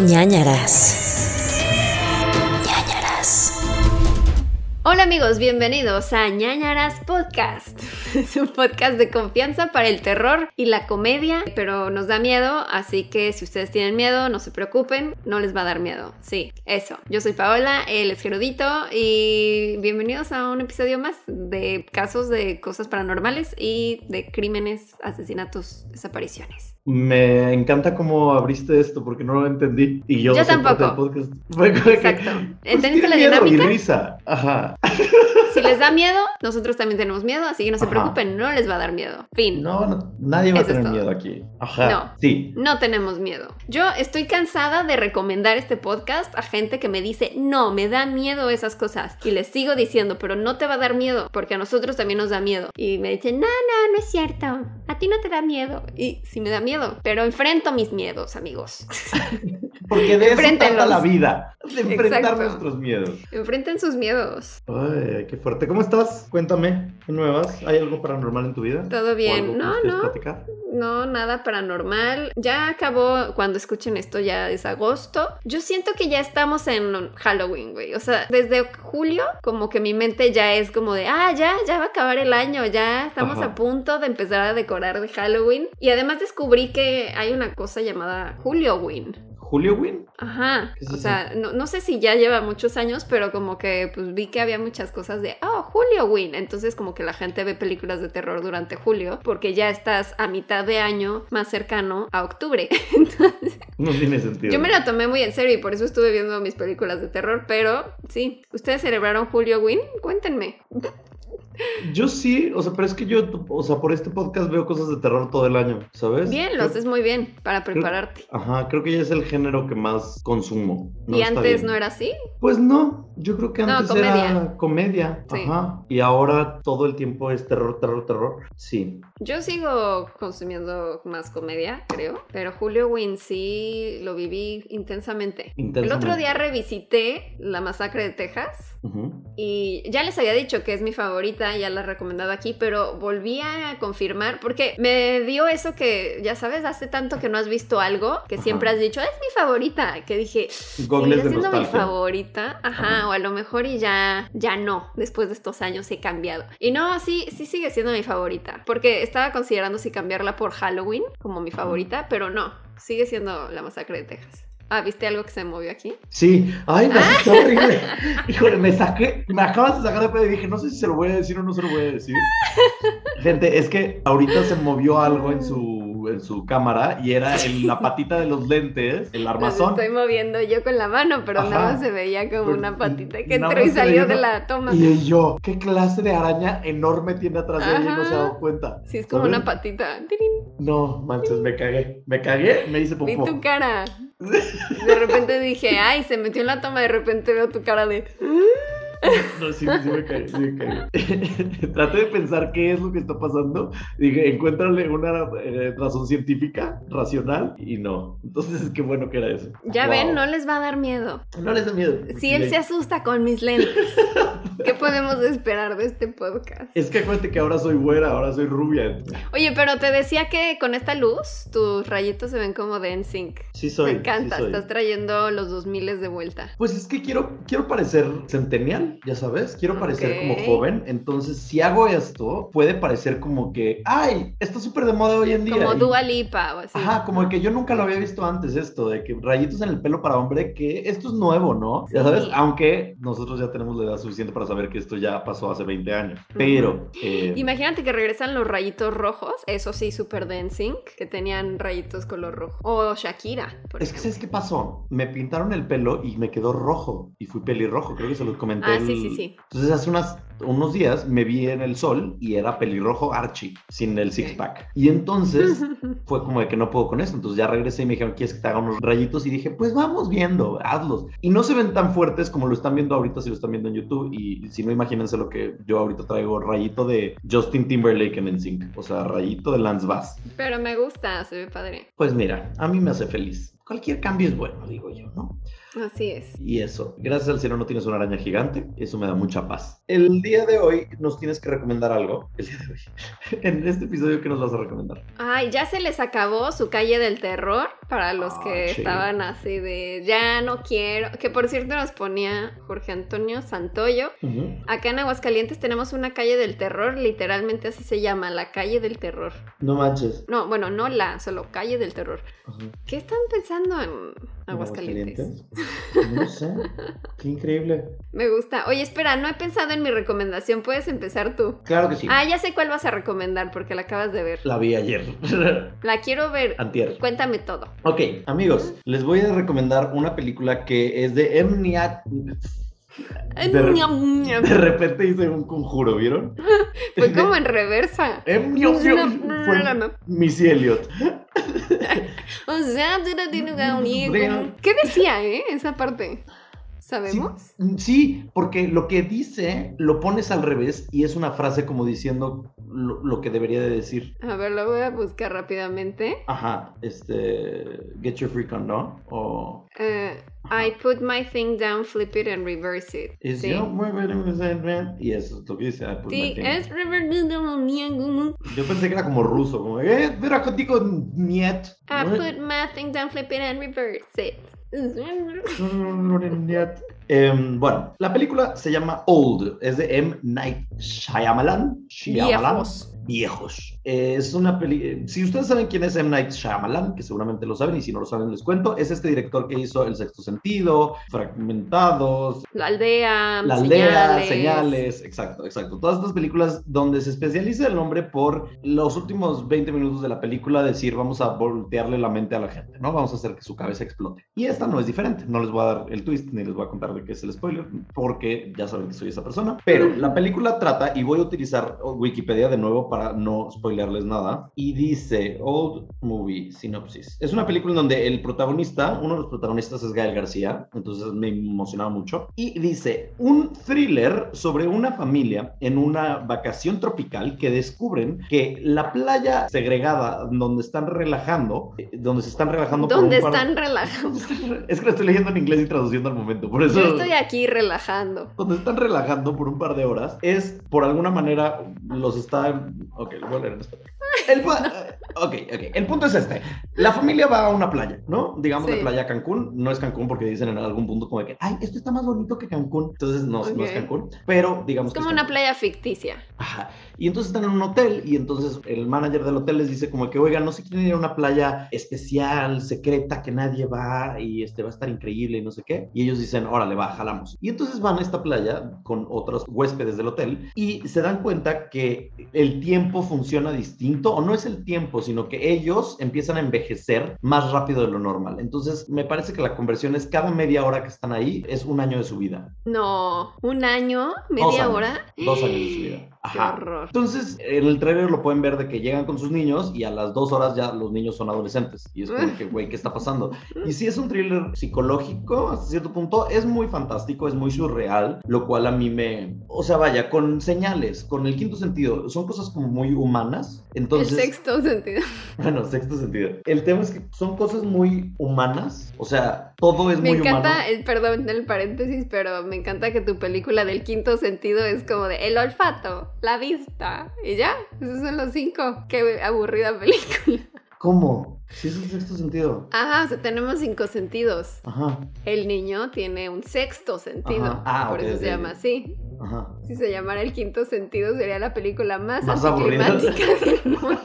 ñañaras. ñañaras. Hola amigos, bienvenidos a ñañaras Podcast. Es un podcast de confianza para el terror y la comedia, pero nos da miedo, así que si ustedes tienen miedo, no se preocupen, no les va a dar miedo. Sí, eso. Yo soy Paola, él es Gerudito y bienvenidos a un episodio más de casos de cosas paranormales y de crímenes, asesinatos, desapariciones. Me encanta cómo abriste esto porque no lo entendí. Y yo, Yo tampoco. podcast. Exacto. pues, ¿Entendiste la miedo y dinámica? risa. Ajá. Si les da miedo, nosotros también tenemos miedo, así que no se Ajá. preocupen, no les va a dar miedo. Fin. No, no, nadie va a Eso tener miedo aquí. Ajá. No. Sí. No tenemos miedo. Yo estoy cansada de recomendar este podcast a gente que me dice, no, me da miedo esas cosas. Y les sigo diciendo, pero no te va a dar miedo, porque a nosotros también nos da miedo. Y me dicen, no, no, no es cierto. A ti no te da miedo. Y sí me da miedo, pero enfrento mis miedos, amigos. Porque de eso trata la vida. De enfrentar Exacto. nuestros miedos. Enfrenten sus miedos. Ay, qué fuerte. ¿Cómo estás? Cuéntame. ¿Qué nuevas? ¿Hay algo paranormal en tu vida? Todo ¿O bien. No, no. platicar? No, nada paranormal. Ya acabó, cuando escuchen esto ya es agosto. Yo siento que ya estamos en Halloween, güey. O sea, desde julio como que mi mente ya es como de, ah, ya, ya va a acabar el año, ya estamos Ajá. a punto de empezar a decorar de Halloween. Y además descubrí que hay una cosa llamada Julioween. ¿Julio Win? Ajá, ¿Qué es o sea, no, no sé si ya lleva muchos años, pero como que pues vi que había muchas cosas de, oh, Julioween, entonces como que la gente ve películas de terror durante julio, porque ya estás a mitad de año más cercano a octubre. Entonces, No tiene sentido. yo me la tomé muy en serio y por eso estuve viendo mis películas de terror, pero sí, ¿ustedes celebraron Julioween? Cuéntenme. Yo sí, o sea, pero es que yo, o sea, por este podcast veo cosas de terror todo el año, ¿sabes? Bien, lo Creo- haces muy bien para prepararte. Ajá, creo que ya es el género que más consumo. No ¿Y antes bien. no era así? Pues no, yo creo que No, antes comedia. era comedia. Sí. Ajá. Y ahora todo el tiempo es terror, terror, terror. Sí. Yo sigo consumiendo más comedia, creo, pero Julio Win sí lo viví intensamente. El Intensamente. otro día revisité La Masacre de Texas Ujú. y ya les había dicho que es mi favorita, ya la he recomendado aquí, pero volví a confirmar porque me dio eso que, ya sabes, hace tanto que no has visto algo que siempre has dicho, es mi favorita, que dije, Gogles ¿seguirá de siendo mi favorita? Ajá, Ajá. O a lo mejor y ya, ya no, después de estos años he cambiado. Y no, sí, sí sigue siendo mi favorita, porque estaba considerando si cambiarla por Halloween como mi favorita, pero no, sigue siendo la masacre de Texas. Ah, ¿viste algo que se movió aquí? Sí. Ay, me Ah. asustó horrible. Híjole, me saqué, me acabas de sacar de pedo y dije, no sé si se lo voy a decir o no se lo voy a decir. Gente, es que ahorita se movió algo en su, en su cámara y era en la patita de los lentes, el Los armazón. estoy moviendo yo con la mano, pero Ajá. nada más se veía como Pero una patita que entró y salió de la toma. Y yo, ¿qué clase de araña enorme tiene atrás de ella y no se ha dado cuenta? Sí, es como ¿Sabes? una patita. ¡Tirín! No, manches, me cagué. Me cagué, me hice Vi popó. tu cara. De repente dije, ay, se metió en la toma, de repente veo tu cara de... No, sí, sí me cagué, sí me cagué. Traté de pensar qué es lo que está pasando. Dije, encuéntrale una eh, razón científica, racional, y no. Entonces, qué bueno que era eso. Ya Wow. ven, no les va a dar miedo. No les da miedo. Si él se asusta con mis lentes, ¿qué podemos esperar de este podcast? Es que acuérdate que ahora soy güera, ahora soy rubia. Oye, pero te decía que con esta luz, tus rayitos se ven como de NSYNC. Sí soy. Me encanta, sí soy. estás trayendo los 2000 de vuelta. Pues es que quiero, quiero parecer centennial, ya sabes, quiero parecer como joven, entonces si hago esto, puede parecer como que, ay, está súper de moda hoy en día. Como y- Dua Lipa o así. Ajá, como que yo nunca lo había visto antes esto, de que rayitos en el pelo para hombre, que esto es nuevo, ¿no? Ya sabes, Sí. aunque nosotros ya tenemos la edad suficiente para saber que esto ya pasó hace 20 años, pero... eh, Imagínate que regresan los rayitos rojos, eso sí, súper de NSYNC, que tenían rayitos color rojo. O Shakira, por es que. ¿sabes qué pasó? Me pintaron el pelo y me quedó rojo, y fui pelirrojo, creo que se los comenté. Ah, sí, sí, sí. Entonces hace unas, unos días me vi en el sol y era pelirrojo Archie, sin el six pack. Y entonces fue como de que no puedo con eso. Entonces ya regresé y me dijeron, ¿quieres que te haga unos rayitos? Y dije, pues vamos viendo, hazlos. Y no se ven tan fuertes como lo están viendo ahorita si lo están viendo en YouTube. Y si no, imagínense lo que yo ahorita traigo, rayito de Justin Timberlake en NSYNC. O sea, rayito de Lance Bass. Pero me gusta, se ve padre. Pues mira, a mí me hace feliz. Cualquier cambio es bueno, digo yo, ¿no? Así es. Y eso, gracias al cielo no tienes una araña gigante, eso me da mucha paz. El día de hoy nos tienes que recomendar algo. El día de hoy. En este episodio, ¿qué nos vas a recomendar? Ay, ya se les acabó su calle del terror. Para los Ah, que estaban así de ya no quiero. Que por cierto nos ponía Jorge Antonio Santoyo. Acá en Aguascalientes tenemos una calle del terror, literalmente así se llama, la calle del terror. No manches. No, bueno, no la, solo calle del terror. ¿Qué están pensando en Aguascalientes? No sé. Qué increíble. Me gusta. Oye, espera, no he pensado en mi recomendación. Puedes empezar tú. Claro que sí. Ah, ya sé cuál vas a recomendar porque la acabas de ver. La vi ayer. La quiero ver. Antier. Cuéntame todo. Ok, amigos, les voy a recomendar una película que es de M. Night. De, re- de repente hice un conjuro, ¿vieron? Fue como en reversa. Fue Missy Elliott. O sea, ¿qué decía, eh? Esa parte. ¿Sabemos? Sí, porque lo que dice lo pones al revés y es una frase como diciendo lo, lo que debería de decir. A ver, lo voy a buscar rápidamente. Ajá, este. Get your freak on, ¿no? O. Eh, I put my thing down, flip it and reverse it. Sí. yo y eso es lo que dice. I put my thing. es. Yo pensé que era como ruso, como, eh, pero contigo, niet. I put my thing down, flip it and reverse it. Em, bueno, la película se llama Old, es de M. Night Shyamalan. Shyamalan. Viejos. Viejos. Eh, es una peli. Si ustedes saben quién es M. Night Shyamalan, que seguramente lo saben, y si no lo saben, les cuento. Es este director que hizo El Sexto Sentido, Fragmentados, La aldea, La aldea, señales. señales. exacto, exacto. Todas estas películas donde se especializa el hombre por los últimos 20 minutos de la película decir vamos a voltearle la mente a la gente, ¿no? Vamos a hacer que su cabeza explote. Y esta no es diferente, no les voy a dar el twist ni les voy a contar de qué es el spoiler porque ya saben que soy esa persona. Pero la película trata, y voy a utilizar Wikipedia de nuevo para no spoilearles nada, y dice Old Movie Synopsis. Es una película en donde el protagonista, uno de los protagonistas es Gael García, entonces me emocionaba mucho, y dice un thriller sobre una familia en una vacación tropical que descubren que la playa segregada donde están relajando, eh, donde se están relajando por Donde un par- están relajando. Es que lo estoy leyendo en inglés y traduciendo al momento, por eso... Yo estoy aquí relajando. Donde están relajando por un par de horas es, por alguna manera, los están... Ok, lo voy a leer. El, pu- eh, ok, ok. El punto es este. La familia va a una playa, ¿no? Digamos de Sí. playa a Cancún. No es Cancún porque dicen en algún punto como de que, ay, esto está más bonito que Cancún. Entonces no, no es. Cancún. Pero digamos Es que como es una Cancún. playa ficticia. Ajá. Y entonces están en un hotel y entonces el manager del hotel les dice como que, oigan, no se quieren ir a una playa especial, secreta, que nadie va y este va a estar increíble y no sé qué. Y ellos dicen, órale, va, jalamos. Y entonces van a esta playa con otros huéspedes del hotel y se dan cuenta que el tiempo funciona distinto, o no es el tiempo, sino que ellos empiezan a envejecer más rápido de lo normal. Entonces me parece que la conversión es cada media hora que están ahí, es un año de su vida. No, un año, Dos media años. hora. Dos años de su vida. Qué Ajá. horror. Entonces, en el trailer lo pueden ver de que llegan con sus niños y a las dos horas ya los niños son adolescentes. Y es como que, güey, ¿qué está pasando? Y sí es un thriller psicológico hasta cierto punto. Es muy fantástico, es muy surreal, lo cual a mí me... O sea, vaya, con señales, con el quinto sentido. Son cosas como muy humanas. Entonces... el sexto sentido. Bueno, sexto sentido. El tema es que son cosas muy humanas. O sea, todo es Me muy encanta, humano. el, perdón el paréntesis, pero me encanta que tu película del quinto sentido es como de el olfato, la vista, y ya, esos son los cinco. Qué aburrida película. ¿Cómo? Sí, es el sexto sentido. Ajá, o sea, tenemos cinco sentidos. Ajá, El niño tiene un sexto sentido, Ajá. Ah, por eso se llama así. ajá. Si se llamara el quinto sentido, sería la película más, Más aburrida. anticlimática del mundo.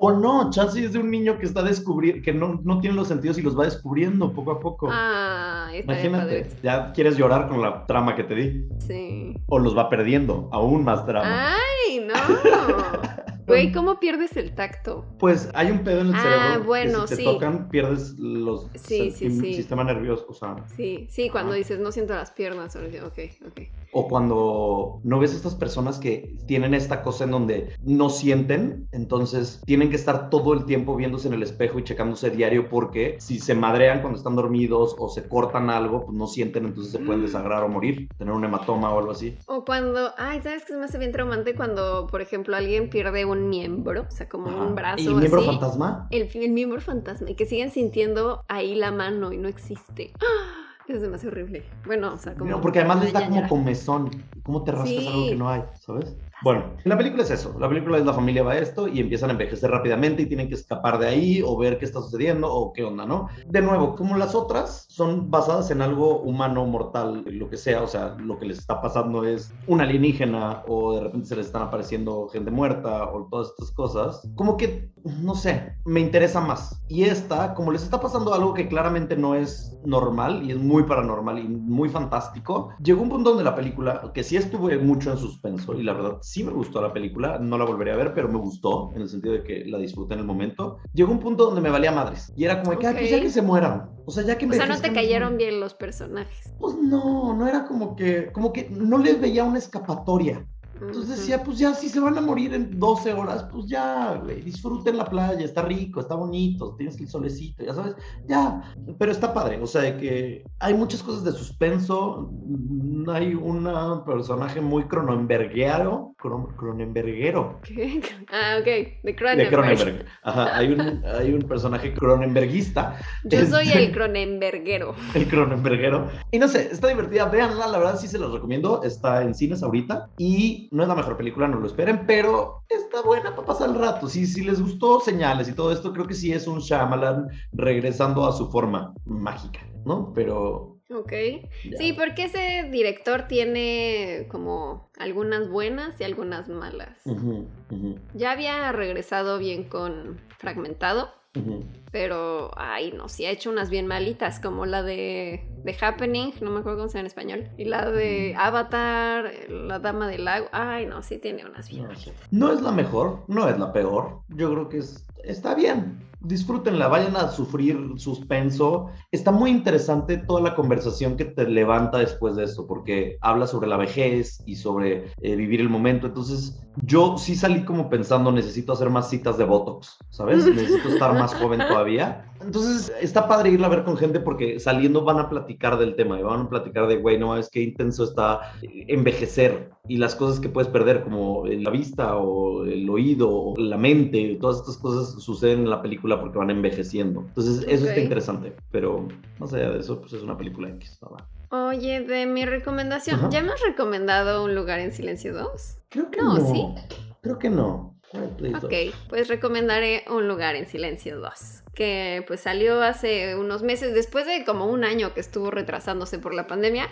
O no, chance es de un niño que está descubriendo, que no, no tiene los sentidos y los va descubriendo poco a poco. Ah, Imagínate, padre. ya quieres llorar con la trama que te di. Sí. O los va perdiendo, aún más trama. ¡Ay, no! Güey, ¿cómo pierdes el tacto? Pues hay un pedo en el Ah, cerebro bueno, que si te sí. tocan pierdes los Sí, sí, sistema nervioso, o sea, Sí, sí, cuando dices no siento las piernas. Ok, ok. O cuando no ves estas personas que tienen esta cosa en donde no sienten, entonces tienen que estar todo el tiempo viéndose en el espejo y checándose diario porque si se madrean cuando están dormidos o se cortan algo, pues no sienten, entonces se Mm. pueden desagrar o morir, tener un hematoma o algo así. O cuando, ay, ¿sabes qué se me hace bien traumante cuando, por ejemplo, alguien pierde un miembro? O sea, como Ajá. un brazo ¿Y miembro así. fantasma? El, el miembro fantasma y que siguen sintiendo ahí la mano y no existe. ¡Ah! Me hace horrible. Bueno, o sea, como. No, porque además les da como comezón. ¿Cómo te rascas Sí. algo que no hay? ¿Sabes? Bueno, la película es eso. La película es la familia va a esto y empiezan a envejecer rápidamente y tienen que escapar de ahí o ver qué está sucediendo o qué onda, ¿no? De nuevo, como las otras son basadas en algo humano, mortal, lo que sea, o sea, lo que les está pasando es un alienígena o de repente se les están apareciendo gente muerta o todas estas cosas, como que, no sé, me interesa más. Y esta, como les está pasando algo que claramente no es normal y es muy paranormal y muy fantástico, llegó un punto donde la película, que sí estuve mucho en suspenso y la verdad sí me gustó la película, no la volveré a ver, pero me gustó en el sentido de que la disfruté en el momento, llegó un punto donde me valía madres y era como que, pues ya que se mueran, o sea, ya que O sea, no te cayeron bien los personajes. Pues no, no era como que, como que no les veía una escapatoria. Entonces decía, pues ya, si se van a morir en 12 horas, pues ya, güey, disfruten la playa, está rico, está bonito, tienes el solecito, ya sabes, ya, pero está padre, o sea, de que hay muchas cosas de suspenso, hay un personaje muy cronenberguero, cronenberguero. ¿Qué? Ah, ok, de Cronenberg. De Cronenberg, ajá, hay un, hay un personaje cronenberguista. Yo soy el cronenberguero. El cronenberguero. Y no sé, está divertida, véanla, la verdad sí se los recomiendo, está en cines ahorita y no es la mejor película, no lo esperen, pero está buena para pasar el rato. Si, si les gustó señales y todo esto, creo que sí es un Shyamalan regresando a su forma mágica, ¿no? Pero... Ok. Sí, porque ese director tiene como algunas buenas y algunas malas. Ya había regresado bien con Fragmentado. Pero, ay, no, sí ha hecho unas bien malitas, como la de, de Happening, no me acuerdo cómo se llama en español, y la de Avatar, La Dama del Lago. Ay, no, sí tiene unas bien malitas. No es la mejor, no es la peor. Yo creo que es, está bien disfrútenla, vayan a sufrir suspenso. Está muy interesante toda la conversación que te levanta después de esto, porque habla sobre la vejez y sobre eh, vivir el momento. Entonces, yo sí salí como pensando, necesito hacer más citas de Botox, ¿sabes? Necesito estar más joven todavía. Entonces, está padre irla a ver con gente porque saliendo van a platicar del tema y van a platicar de, güey, no, es que intenso está envejecer y las cosas que puedes perder, como la vista o el oído o la mente, todas estas cosas suceden en la película porque van envejeciendo. Entonces, eso está interesante, pero más allá de eso, pues es una película X, ¿no? Oye, de mi recomendación, ¿ya me has recomendado Un lugar en silencio 2? Creo que no. no. ¿sí? Creo que no. Ok, pues recomendaré Un lugar en silencio 2, que pues salió hace unos meses, después de como un año que estuvo retrasándose por la pandemia.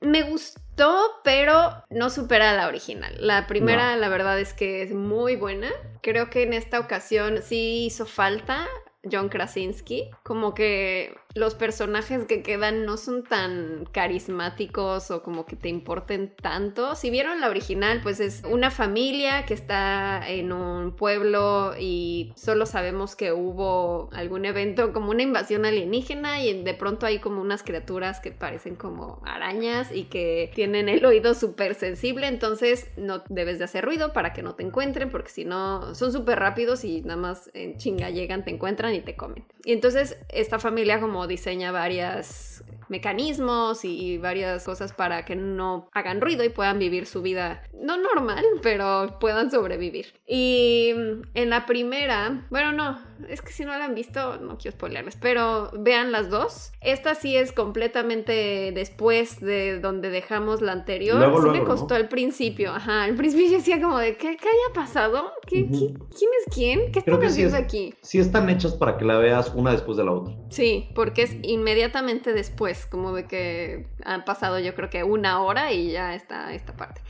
Me gustó, pero no supera la original. La primera, la verdad es que es muy buena. Creo que en esta ocasión sí hizo falta John Krasinski, como que los personajes que quedan no son tan carismáticos o como que te importen tanto. Si vieron la original, pues es una familia que está en un pueblo y solo sabemos que hubo algún evento como una invasión alienígena y de pronto hay como unas criaturas que parecen como arañas y que tienen el oído súper sensible, entonces no debes de hacer ruido para que no te encuentren porque si no son súper rápidos y nada más en chinga llegan, te encuentran te comen. Y entonces esta familia como diseña varias mecanismos y varias cosas para que no hagan ruido y puedan vivir su vida, no normal, pero puedan sobrevivir. Y en la primera, bueno, no, es que si no la han visto, no quiero spoilerles, pero vean las dos. Esta sí es completamente después de donde dejamos la anterior. Luego, sí luego, me costó ¿no? al principio, ajá, al principio yo decía como de, ¿qué, qué haya pasado? ¿Qué, Ujú. ¿Quién es quién? ¿Qué están sí haciendo es- aquí? Sí están hechas para que la veas una después de la otra. Sí, porque es inmediatamente después, como de que han pasado yo creo que una hora y ya está esta parte.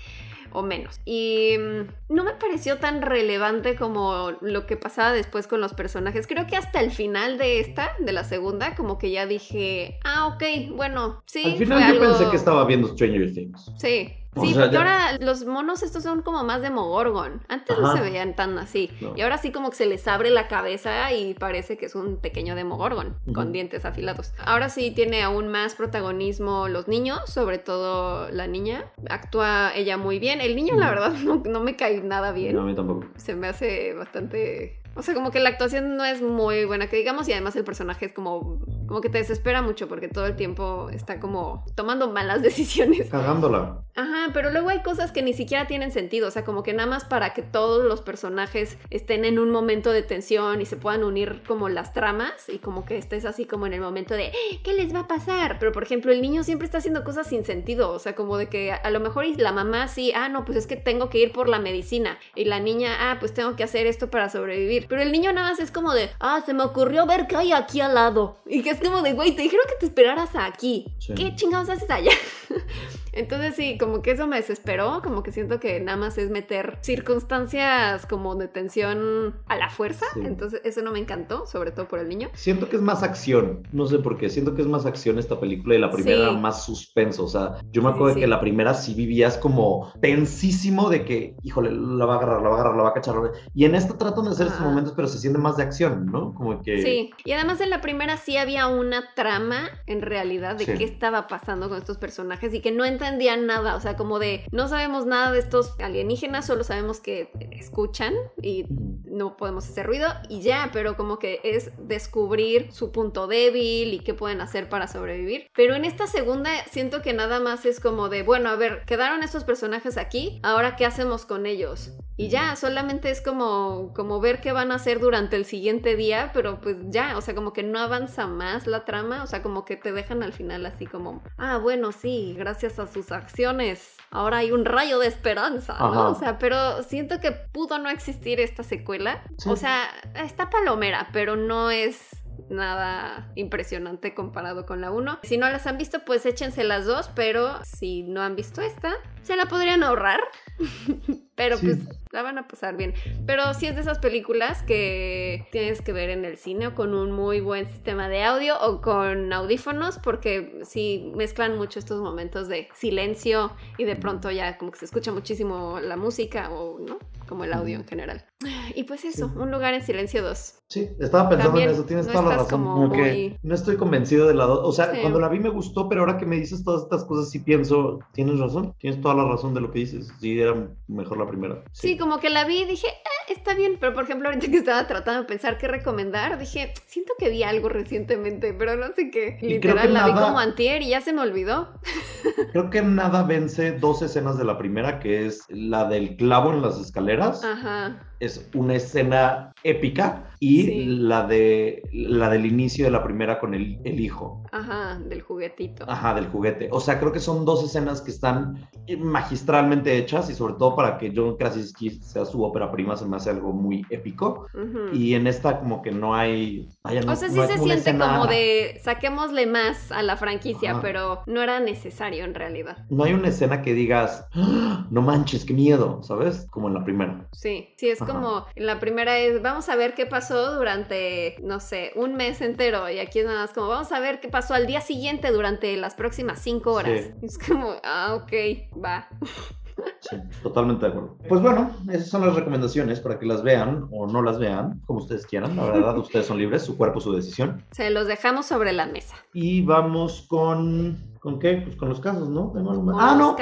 O menos. Y mm, no me pareció tan relevante como lo que pasaba después con los personajes. Creo que hasta el final de esta, de la segunda, como que ya dije, ah, ok, bueno, sí. Al final fue yo algo- pensé que estaba viendo Stranger Things. Sí. O Sí, sea, porque ya- ahora los monos estos son como más de Mogorgon. Antes no se veían tan así. No. Y ahora sí como que se les abre la cabeza y parece que es un pequeño Demogorgon con Ujú. dientes afilados. Ahora sí tiene aún más protagonismo los niños, sobre todo la niña. Actúa ella muy bien. El niño, la verdad, no, no me cae nada bien. No, a mí tampoco. Se me hace bastante... O sea, como que la actuación no es muy buena, que digamos, y además el personaje es como como que te desespera mucho porque todo el tiempo está como tomando malas decisiones. Cagándola. Ajá, pero luego hay cosas que ni siquiera tienen sentido, o sea, como que nada más para que todos los personajes estén en un momento de tensión y se puedan unir como las tramas y como que estés así como en el momento de "Eh, ¿qué les va a pasar? Pero por ejemplo, el niño siempre está haciendo cosas sin sentido, o sea, como de que a lo mejor la mamá sí, ah, no, pues es que tengo que ir por la medicina y la niña, ah, pues tengo que hacer esto para sobrevivir. Pero el niño nada más es como de, ah, se me ocurrió ver qué hay aquí al lado. Y que es como de, güey, te dijeron que te esperaras aquí. Sí. ¿Qué chingados haces allá? Entonces sí, como que eso me desesperó, como que siento que nada más es meter circunstancias como de tensión a la fuerza, Sí. entonces eso no me encantó, sobre todo por el niño. Siento que es más acción, no sé por qué, siento que es más acción esta película y la primera Sí. más suspenso, o sea, yo me acuerdo sí. que la primera sí vivías como tensísimo de que, híjole, la va a agarrar, la va a agarrar, la va a cachar, y en esta tratan de hacer estos Ajá. momentos, pero se siente más de acción, ¿no? Como que... Sí, y además en la primera sí había una trama en realidad de Sí. qué estaba pasando con estos personajes y que no entendían nada, o sea, como de no sabemos nada de estos alienígenas, solo sabemos que escuchan y no podemos hacer ruido y ya, pero como que es descubrir su punto débil y qué pueden hacer para sobrevivir. Pero en esta segunda siento que nada más es como de, bueno, a ver, quedaron estos personajes aquí, ahora qué hacemos con ellos. Y ya, solamente es como, como ver qué van a hacer durante el siguiente día, pero pues ya, o sea, como que no avanza más la trama, o sea, como que te dejan al final así como, ah, bueno, sí, gracias a sus acciones, ahora hay un rayo de esperanza, ¿no? O sea, pero siento que pudo no existir esta secuela. Sí. O sea, está palomera, pero no es nada impresionante comparado con la 1. Si no las han visto, pues échense las dos, pero si no han visto esta, se la podrían ahorrar. pero Sí. pues la van a pasar bien. Pero sí es de esas películas que tienes que ver en el cine o con un muy buen sistema de audio o con audífonos porque sí mezclan mucho estos momentos de silencio y de pronto ya como que se escucha muchísimo la música o no, como el audio en general. Y pues eso, Sí. Un lugar en silencio 2. Sí, estaba pensando También en eso, tienes no toda la razón. como Como que muy- no estoy convencido de la dos. O sea, Sí. cuando la vi me gustó, pero ahora que me dices todas estas cosas, sí pienso, tienes razón, tienes toda la razón de lo que dices. Sí, era mejor la primera. Sí, como que la vi y dije, "Eh, está bien, pero por ejemplo ahorita que estaba tratando de pensar qué recomendar, dije, siento que vi algo recientemente, pero no sé qué. Y creo Literal, que la vi como antier y ya se me olvidó. Creo que nada vence dos escenas de la primera, que es la del clavo en las escaleras. Ajá. Es una escena épica. Y Sí. la de la del inicio de la primera con el, el hijo. Ajá, del juguetito. Ajá, del juguete. O sea, creo que son dos escenas que están magistralmente hechas y sobre todo para que John Krasinski sea su ópera prima se me hace algo muy épico. Y en esta como que no hay... vaya, no- o sea, sí no se siente escena- como de saquémosle más a la franquicia, Ajá. pero no era necesario en realidad. No hay una escena que digas, "Ah, no manches, qué miedo, ¿sabes? Como en la primera. Sí, sí, es Como la primera es vamos a ver qué pasó durante, no sé, un mes entero y aquí es nada más como vamos a ver qué pasó al día siguiente durante las próximas cinco horas. Sí. Es como, ah, ok, va. Sí, totalmente de acuerdo. Pues bueno, esas son las recomendaciones para que las vean o no las vean, como ustedes quieran. La verdad, ustedes son libres, su cuerpo, su decisión. Se los dejamos sobre la mesa. Y vamos con... ¿Con qué? Pues con los casos, ¿no? ¿Tengo algo más? Con ah, no,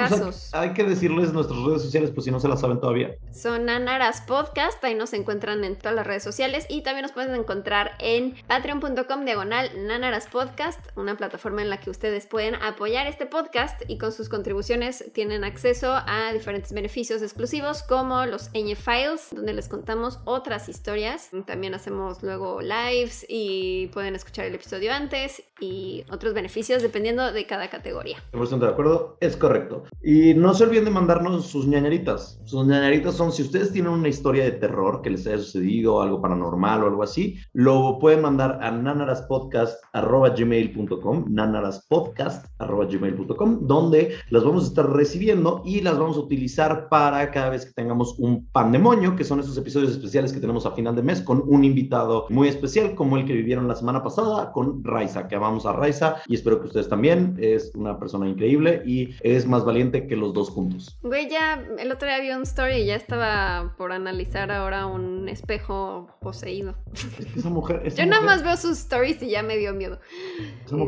hay- que decirles nuestras redes sociales, pues si no se las saben todavía. Son Anaras Podcast, ahí nos encuentran en todas las redes sociales y también nos pueden encontrar en patreon.com diagonal Nanaras Podcast, una plataforma en la que ustedes pueden apoyar este podcast y con sus contribuciones tienen acceso a diferentes beneficios exclusivos como los Ñ Files, donde les contamos otras historias. También hacemos luego lives y pueden escuchar el episodio antes y otros beneficios dependiendo de cada categoría. 100% de acuerdo, es correcto. Y no se olviden de mandarnos sus ñañaritas. Sus ñañaritas son, si ustedes tienen una historia de terror que les haya sucedido, algo paranormal o algo así, lo pueden mandar a nanaraspodcast.gmail.com, nanaraspodcast.gmail.com, donde las vamos a estar recibiendo y las vamos a utilizar para cada vez que tengamos un pandemonio, que son esos episodios especiales que tenemos a final de mes con un invitado muy especial, como el que vivieron la semana pasada con Raiza, que amamos a Raiza y espero que ustedes también. Es una persona increíble y es más valiente que los dos juntos. Güey, ya el otro día vi un story y ya estaba por analizar ahora un espejo poseído. Es que esa mujer. esa Yo nada más veo sus stories y ya me dio miedo.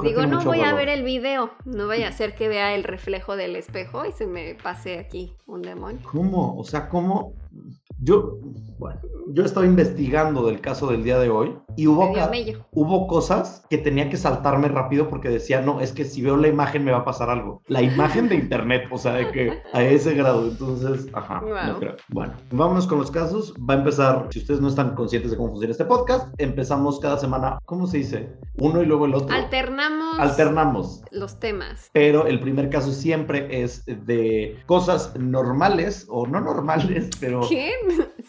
digo, no voy a ver el video, no vaya a ser que vea el reflejo del espejo y se me pase aquí un demonio. ¿Cómo? O sea, ¿cómo? Yo, bueno, yo estaba investigando del caso del día de hoy Y hubo, hubo cosas que tenía que saltarme rápido porque decía, no, es que si veo la imagen me va a pasar algo. La imagen de internet, o sea, de que a ese grado. Entonces, ajá, Wow. no creo. Bueno, vámonos con los casos. Va a empezar, si ustedes no están conscientes de cómo funciona este podcast, empezamos cada semana, ¿cómo se dice? Uno y luego el otro. Alternamos Alternamos. los temas. Pero el primer caso siempre es de cosas normales o no normales, pero ¿Qué?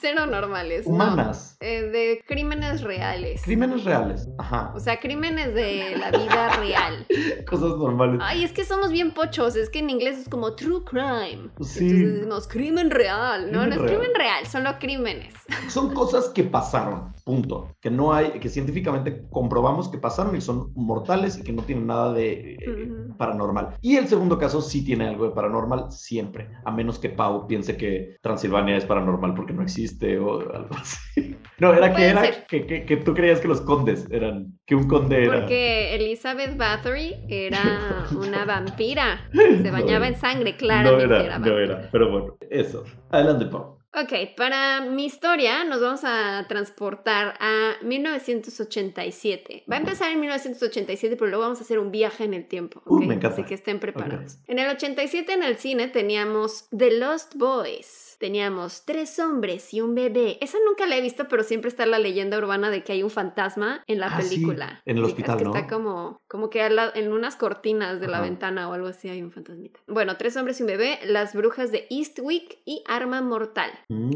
Cero normales. no. humanas. Eh, de crímenes reales. Crímenes reales. Ajá. O sea, crímenes de la vida real. Cosas normales. Ay, es que somos bien pochos. Es que en inglés es como true crime. Sí. Entonces decimos crimen real. No, Crimen no es real. crimen real, solo crímenes. Son cosas que pasaron, punto. Que no hay, que científicamente comprobamos que pasaron y son mortales y que no tienen nada de eh, Ujú. paranormal. Y el segundo caso sí tiene algo de paranormal, siempre. A menos que Pau piense que Transilvania es paranormal porque no existe o algo así. No, era que era que, que- que tú creías que los condes eran, que un conde era. Porque Elizabeth Bathory era una vampira. Se No bañaba era. en sangre, No claramente era, era no era. Pero bueno, eso. Adelante, Pau. Ok, para mi historia nos vamos a transportar a 1987. Va a empezar en 1987, pero luego vamos a hacer un viaje en el tiempo. Uh, ¿ok? me encanta. Así que estén preparados. En el 87 en el cine teníamos The Lost Boys. Teníamos tres hombres y un bebé. Esa nunca la he visto, pero siempre está la leyenda urbana de que hay un fantasma en la Ah, sí, película. en el hospital, que ¿no? está como, como que en unas cortinas de la ventana o algo así hay un fantasmita. Bueno, tres hombres y un bebé, las brujas de Eastwick y Arma Mortal.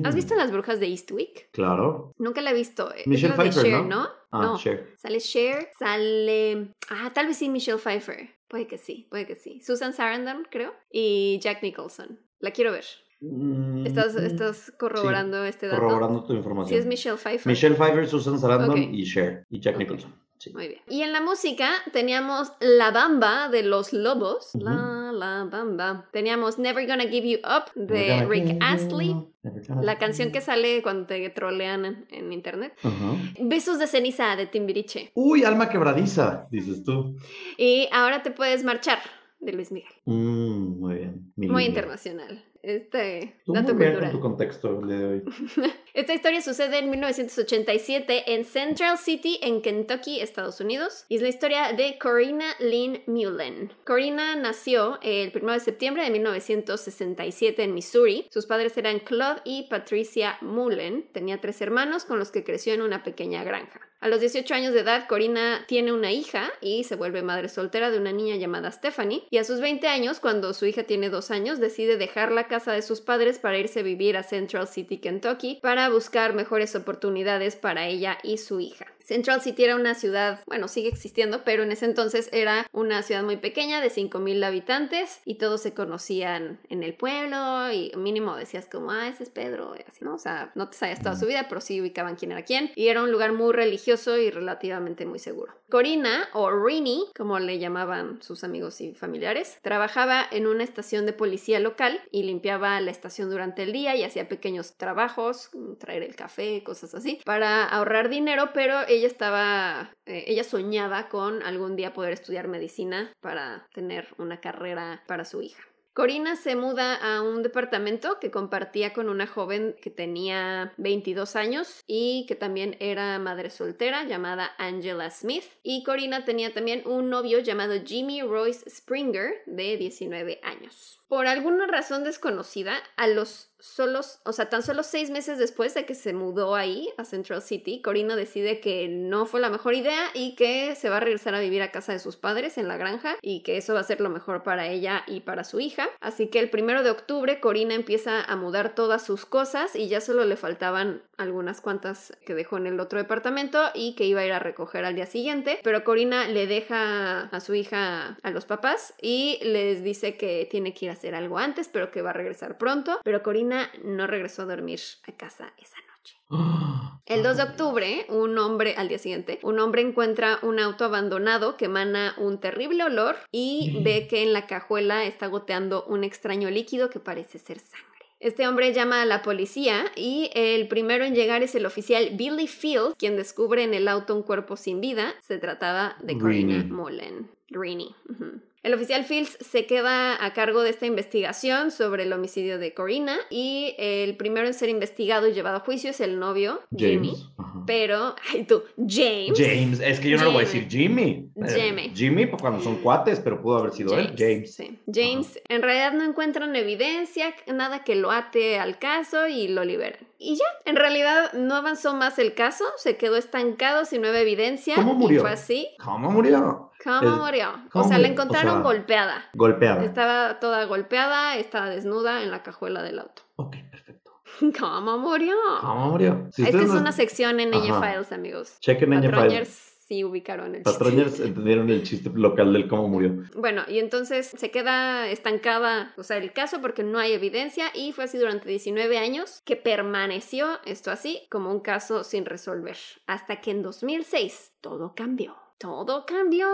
¿Has Mm, visto las brujas de Eastwick? Claro. Nunca la he visto. Es Michelle la de Pfeiffer, Cher, ¿no? ¿no? Ah, no. Cher. Sale Cher, sale... Ah, tal vez sí Michelle Pfeiffer. Puede que sí, puede que sí. Susan Sarandon, creo. Y Jack Nicholson. La quiero ver. Mm, ¿Estás, mm, estás corroborando este dato? corroborando tu Sí información. es Michelle Pfeiffer. Michelle Pfeiffer, Susan Sarandon y Cher. Y Jack. Nicholson. Sí. Muy bien. Y en la música teníamos La Bamba de Los Lobos. La, la Bamba. Teníamos Never Gonna Give You Up de Rick Astley. La canción que sale cuando te trolean en, en internet. Besos de ceniza de Timbiriche. Uy, alma quebradiza, dices tú. Y ahora te puedes marchar de Luis Miguel. Mm, muy bien. mi Muy internacional. Este Tú dato muy bien con cultural. tu contexto el día de hoy. Esta historia sucede en 1987 en Central City, en Kentucky, Estados Unidos. Y es la historia de Corina Lynn Mullen. Corina nació el 1 de septiembre de 1967 en Missouri. Sus padres eran Claude y Patricia Mullen. Tenía tres hermanos con los que creció en una pequeña granja. A los 18 años de edad, Corina tiene una hija y se vuelve madre soltera de una niña llamada Stephanie. Y a sus 20 años, cuando su hija tiene dos años, decide dejar la casa de sus padres para irse a vivir a Central City, Kentucky, para buscar mejores oportunidades para ella y su hija. Central City era una ciudad, bueno, sigue existiendo, pero en ese entonces era una ciudad muy pequeña de 5.000 habitantes y todos se conocían en el pueblo y mínimo decías como, ah, ese es Pedro, y así, ¿no? O sea, no te sabías toda su vida, pero sí ubicaban quién era quién y era un lugar muy religioso y relativamente muy seguro. Corina, o Rini, como le llamaban sus amigos y familiares, trabajaba en una estación de policía local y limpiaba la estación durante el día y hacía pequeños trabajos, traer el café, cosas así, para ahorrar dinero, pero ella estaba, eh, ella soñaba con algún día poder estudiar medicina para tener una carrera para su hija. Corina se muda a un departamento que compartía con una joven que tenía 22 años y que también era madre soltera llamada Angela Smith. Y Corina tenía también un novio llamado Jimmy Royce Springer de 19 años. Por alguna razón desconocida, a los solos, o sea, tan solo seis meses después de que se mudó ahí, a Central City, Corina decide que no fue la mejor idea y que se va a regresar a vivir a casa de sus padres en la granja y que eso va a ser lo mejor para ella y para su hija. Así que el primero de octubre, Corina empieza a mudar todas sus cosas y ya solo le faltaban algunas cuantas que dejó en el otro departamento y que iba a ir a recoger al día siguiente. Pero Corina le deja a su hija a los papás y les dice que tiene que ir a hacer algo antes, pero que va a regresar pronto. Pero Corina no regresó a dormir a casa esa noche. El 2 de octubre, un hombre, al día siguiente, un hombre encuentra un auto abandonado que emana un terrible olor y ve que en la cajuela está goteando un extraño líquido que parece ser sangre. Este hombre llama a la policía y el primero en llegar es el oficial Billy Field, quien descubre en el auto un cuerpo sin vida. Se trataba de Corina. Mullen. Greenie. ujú. El oficial Fields se queda a cargo de esta investigación sobre el homicidio de Corina y el primero en ser investigado y llevado a juicio es el novio, Jimmy. James. Ajá. Pero, ay tú, James. James, es que yo no le voy a decir Jimmy. Eh, Jamie. Jimmy, pues, cuando son cuates, pero pudo haber sido él, James. Sí. James, en realidad no encuentran evidencia, nada que lo ate al caso y lo liberan. Y ya, en realidad no avanzó más el caso, se quedó estancado sin nueva evidencia. ¿Cómo murió? Y fue así. ¿Cómo murió? ¿Cómo murió? ¿cómo o sea, la encontraron O sea- golpeada. Golpeada. Estaba toda golpeada, estaba desnuda en la cajuela del auto. Ok, perfecto. ¿Cómo murió? ¿Cómo murió? Si Esta es no- una sección en Ajá. Files, amigos. Chequen en Patroñers sí ubicaron el chiste. Patroñers entendieron el chiste local del cómo murió. Bueno, y entonces se queda estancada, o sea, el caso porque no hay evidencia y fue así durante 19 años que permaneció esto así como un caso sin resolver. Hasta que en 2006 todo cambió. Todo cambió.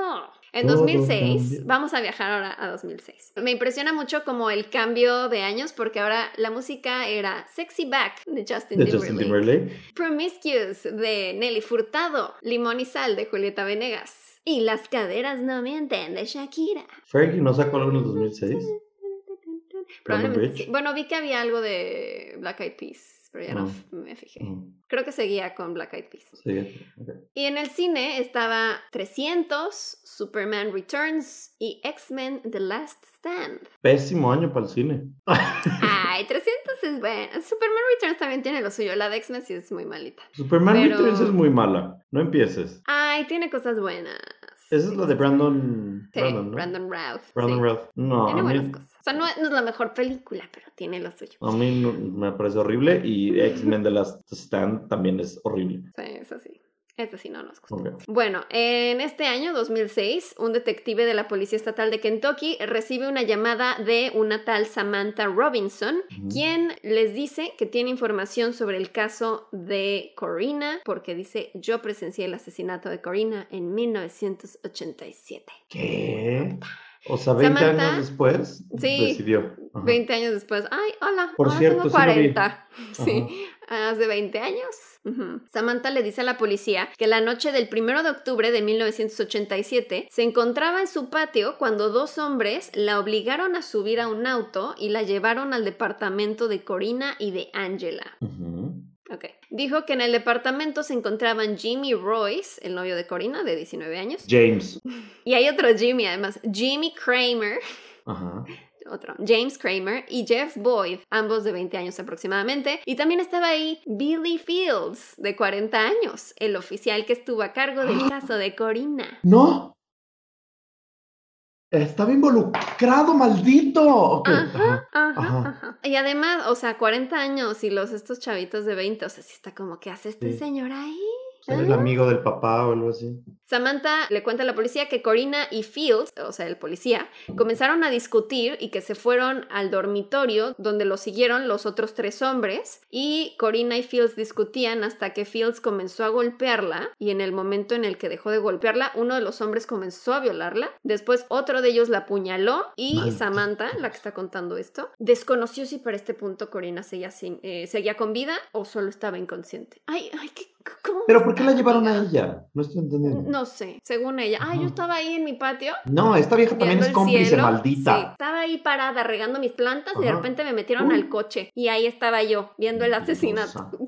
En Todo 2006, cambió. vamos a viajar ahora a 2006. Me impresiona mucho como el cambio de años porque ahora la música era Sexy Back de Justin De Timberlake. Justin Timberlake. Promiscuous de Nelly Furtado, Limón y Sal de Julieta Venegas y Las caderas no mienten de Shakira. Fergie no sacó algo en el 2006. Probablemente sí. Bueno, vi que había algo de Black Eyed Peas, pero ya no me fijé. Creo que seguía con Black Eyed Peas. sí, ok. Y en el cine estaba 300, Superman Returns y X-Men The Last Stand. Pésimo año para el cine. Ay, 300 es bueno. Superman Returns también tiene lo suyo. La de X-Men sí es muy malita. Superman Pero- Returns es muy mala. No empieces. Ay, tiene cosas buenas. Esa es la de Brandon. Sí, Brandon, ¿no? Brandon Routh. Brandon sí. Routh. No, Tiene mí, buenas cosas. O sea, no, no es la mejor película, pero tiene lo suyo. a mí no- me parece horrible. Y X-Men The Last Stand también es horrible. Sí, eso sí. Eso sí no nos gusta. Bueno, en este año 2006, un detective de la Policía Estatal de Kentucky recibe una llamada de una tal Samantha Robinson, quien les dice que tiene información sobre el caso de Corina, porque dice, yo presencié el asesinato de Corina en 1987. ¿Qué? O sea, 20 Samantha, años después sí, decidió. Ajá. 20 años después, ay, hola, Por ahora cierto, tengo sí lo vi. 40. Sí, hace 20 años. Samantha le dice a la policía que la noche del 1 de octubre de 1987 se encontraba en su patio cuando dos hombres la obligaron a subir a un auto y la llevaron al departamento de Corina y de Angela. Ujú. Ok. Dijo que en el departamento se encontraban Jimmy Royce, el novio de Corina, de 19 años, James. y hay otro Jimmy además, Jimmy Kramer, Ajá. otro, James Kramer y Jeff Boyd, ambos de 20 años aproximadamente. Y también estaba ahí Billy Fields, de 40 años, el oficial que estuvo a cargo del caso de Corina. ¡No! Estaba involucrado, maldito. Ok, Ajá, ajá. ajá, Ajá. ajá. Y además, o sea, 40 años y los estos chavitos de 20, o sea, sí está como, ¿qué hace este Sí. señor ahí? Era el Ah. amigo del papá o algo así. Samantha le cuenta a la policía que Corina y Fields, o sea, el policía, comenzaron a discutir y que se fueron al dormitorio donde los siguieron los otros tres hombres y Corina y Fields discutían hasta que Fields comenzó a golpearla y en el momento en el que dejó de golpearla, uno de los hombres comenzó a violarla. Después otro de ellos la apuñaló y Maldita Samantha, la que está contando esto, desconoció si para este punto Corina seguía, sin- eh, seguía con vida o solo estaba inconsciente. Ay, ay, ¿qué? ¿Cómo? ¿Pero por qué la llevaron a ella? No estoy entendiendo. No sé, según ella. Ah, yo Ajá. estaba ahí en mi patio. No, esta vieja también es cómplice, cielo. maldita. Sí, estaba ahí parada regando mis plantas y de repente me metieron Uy. al coche y ahí estaba yo viendo el asesinato.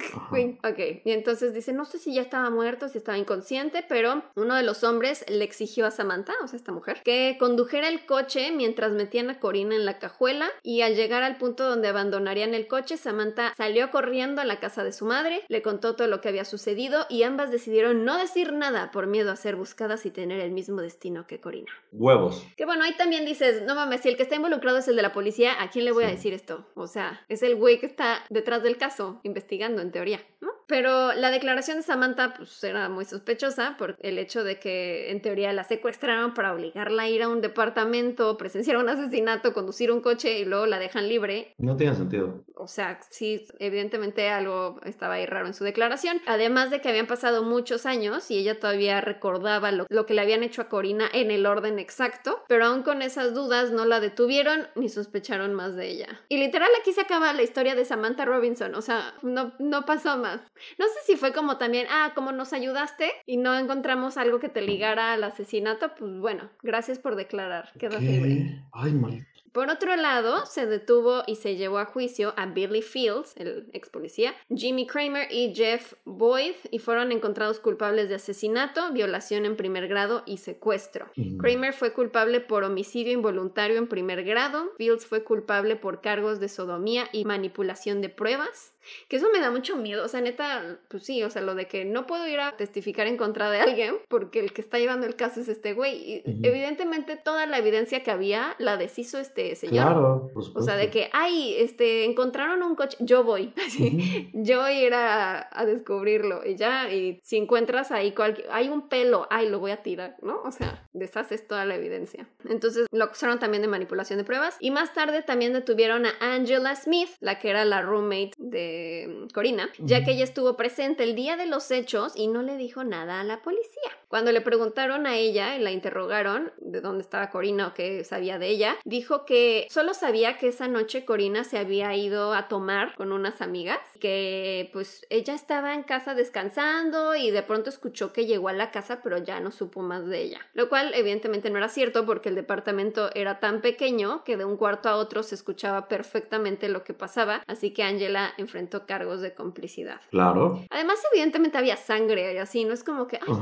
Ok, y entonces dice, no sé si ya estaba muerto, si estaba inconsciente, pero uno de los hombres le exigió a Samantha, o sea, esta mujer, que condujera el coche mientras metían a Corina en la cajuela y al llegar al punto donde abandonarían el coche, Samantha salió corriendo a la casa de su madre, le contó todo lo que había sucedido y ambas decidieron no decir nada por miedo a ser buscadas y tener el mismo destino que Corina. Huevos. Que bueno, ahí también dices, no mames, si el que está involucrado es el de la policía, ¿a quién le voy a decir esto? O sea, es el güey que está detrás del caso, investigando en teoría, ¿no? Pero la declaración de Samantha, pues era muy sospechosa por el hecho de que en teoría la secuestraron para obligarla a ir a un departamento, presenciar un asesinato, conducir un coche y luego la dejan libre. No tiene sentido. O sea, sí, evidentemente algo estaba ahí raro en su declaración. Además de que habían pasado muchos años y ella todavía recordaba lo, lo que le habían hecho a Corina en el orden exacto, pero aún con esas dudas no la detuvieron ni sospecharon más de ella. Y literal aquí se acaba la historia de Samantha Robinson, o sea, no, no pasó más. No sé si fue como también, ah, como nos ayudaste y no encontramos algo que te ligara al asesinato, pues bueno, gracias por declarar, quedas libre. ¿Qué? Ay, maldita. Por otro lado, se detuvo y se llevó a juicio a Billy Fields, el ex policía, Jimmy Kramer y Jeff Boyd, y fueron encontrados culpables de asesinato, violación en primer grado y secuestro. Mm. Kramer fue culpable por homicidio involuntario en primer grado, Fields fue culpable por cargos de sodomía y manipulación de pruebas. Que eso me da mucho miedo, o sea, neta, pues sí, o sea, lo de que no puedo ir a testificar en contra de alguien porque el que está llevando el caso es este güey. Y Ujú. evidentemente toda la evidencia que había la deshizo este señor. Claro, por O sea, de que, ay, este, encontraron un coche, yo voy, así, Ujú. yo voy a ir a, a descubrirlo y ya, y si encuentras ahí cualquier, hay un pelo, ay, lo voy a tirar, ¿no? O sea, deshaces toda la evidencia. Entonces lo acusaron también de manipulación de pruebas y más tarde también detuvieron a Angela Smith, la que era la roommate de mm, Corina, ya que ella estuvo presente el día de los hechos y no le dijo nada a la policía. Cuando le preguntaron a ella y la interrogaron de dónde estaba Corina o qué sabía de ella, dijo que solo sabía que esa noche Corina se había ido a tomar con unas amigas, que pues ella estaba en casa descansando y de pronto escuchó que llegó a la casa pero ya no supo más de ella. Lo cual evidentemente no era cierto porque el departamento era tan pequeño que de un cuarto a otro se escuchaba perfectamente lo que pasaba, así que Angela enfrentó cargos de complicidad. Claro. Además, evidentemente había sangre y así, no es como que, ay,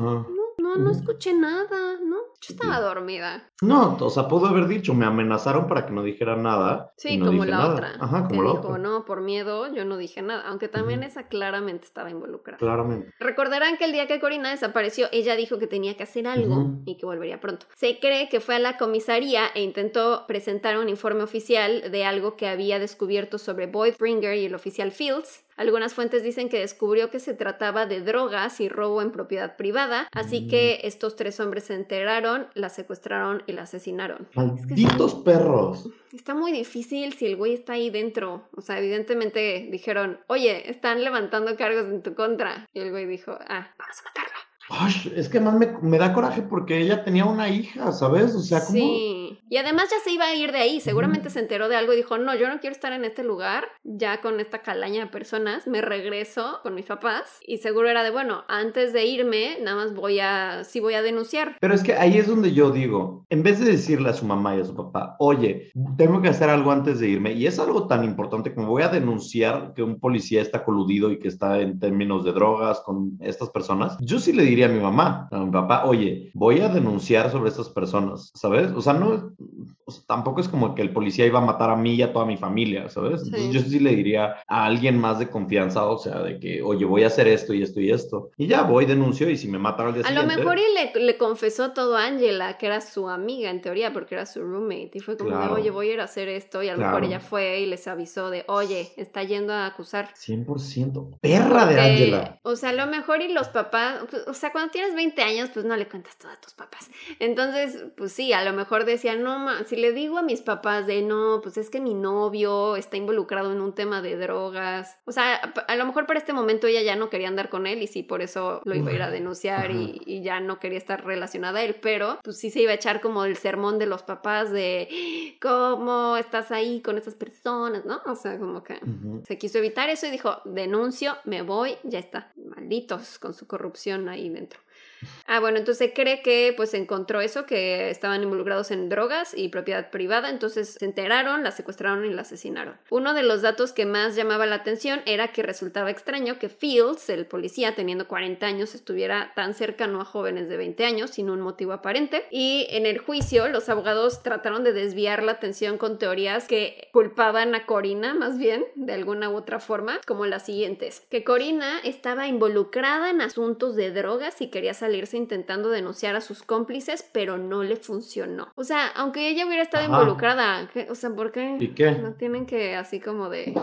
no, no, escuché nada, ¿no? Yo estaba dormida. No, o sea, pudo haber dicho, me amenazaron para que no dijera nada. Sí, no como la nada. otra. Ajá, que como la dijo, otra. no, por miedo yo no dije nada, aunque también esa claramente estaba involucrada. Claramente. Recordarán que el día que Corina desapareció, ella dijo que tenía que hacer algo y que volvería pronto. Se cree que fue a la comisaría e intentó presentar un informe oficial de algo que había descubierto sobre Boyd Springer y el oficial Fields. Algunas fuentes dicen que descubrió que se trataba de drogas y robo en propiedad privada, así Mm. que estos tres hombres se enteraron, la secuestraron y la asesinaron. Es que Malditos perros. Está muy difícil si el güey está ahí dentro. O sea, evidentemente dijeron, oye, están levantando cargos en tu contra. Y el güey dijo, ah, vamos a matarla. Ay, es que más me, me da coraje porque ella tenía una hija, ¿sabes? O sea, como... Sí. Y además ya se iba a ir de ahí. Seguramente Ujú. se enteró de algo y dijo, no, yo no quiero estar en este lugar, ya con esta calaña de personas. Me regreso con mis papás. Y seguro era de, bueno, antes de irme, nada más voy a, sí voy a denunciar. Pero es que ahí es donde yo digo, en vez de decirle a su mamá y a su papá, oye, tengo que hacer algo antes de irme, y es algo tan importante como voy a denunciar que un policía está coludido y que está en términos de drogas con estas personas, yo sí le diría a mi mamá, a mi papá, oye, voy a denunciar sobre estas personas, ¿sabes? O sea, no, o sea, tampoco es como que el policía iba a matar a mí y a toda mi familia, ¿sabes? Entonces Sí. yo sí le diría a alguien más de confianza, o sea, de que, oye, voy a hacer esto y esto y esto, y ya voy, denuncio, y si me matan al día A lo siguiente- mejor y le, le confesó todo a Angela, que era su amiga en teoría, porque era su roommate. Y fue como Claro. oye, voy a ir a hacer esto. Y a lo mejor Claro. ella fue y les avisó de, oye, está yendo a acusar. 100%. Perra de Ángela. O sea, a lo mejor y los papás, o sea, cuando tienes 20 años, pues no le cuentas todo a tus papás. Entonces, pues sí, a lo mejor decían, no, ma, si le digo a mis papás de, no, pues es que mi novio está involucrado en un tema de drogas. O sea, a, lo mejor para este momento ella ya no quería andar con él y sí, por eso lo iba a ir a denunciar y, y ya no quería estar relacionada a él, pero pues sí se iba a echar como el sermón de los papás de, ¿cómo estás ahí con esas personas? ¿No? O sea, como que... Se quiso evitar eso y dijo, denuncio, me voy, ya está. Malditos con su corrupción ahí dentro. Ah, bueno, entonces cree que pues encontró eso, que estaban involucrados en drogas y propiedad privada, entonces se enteraron, la secuestraron y la asesinaron. Uno de los datos que más llamaba la atención era que resultaba extraño que Fields, el policía teniendo 40 años, estuviera tan cercano a jóvenes de 20 años sin un motivo aparente. Y en el juicio los abogados trataron de desviar la atención con teorías que culpaban a Corina, más bien, de alguna u otra forma, como las siguientes. Que Corina estaba involucrada en asuntos de drogas y quería salirse intentando denunciar a sus cómplices, pero no le funcionó. O sea, aunque ella hubiera estado Ajá. involucrada, o sea, ¿por qué? ¿Y qué? No tienen que así como de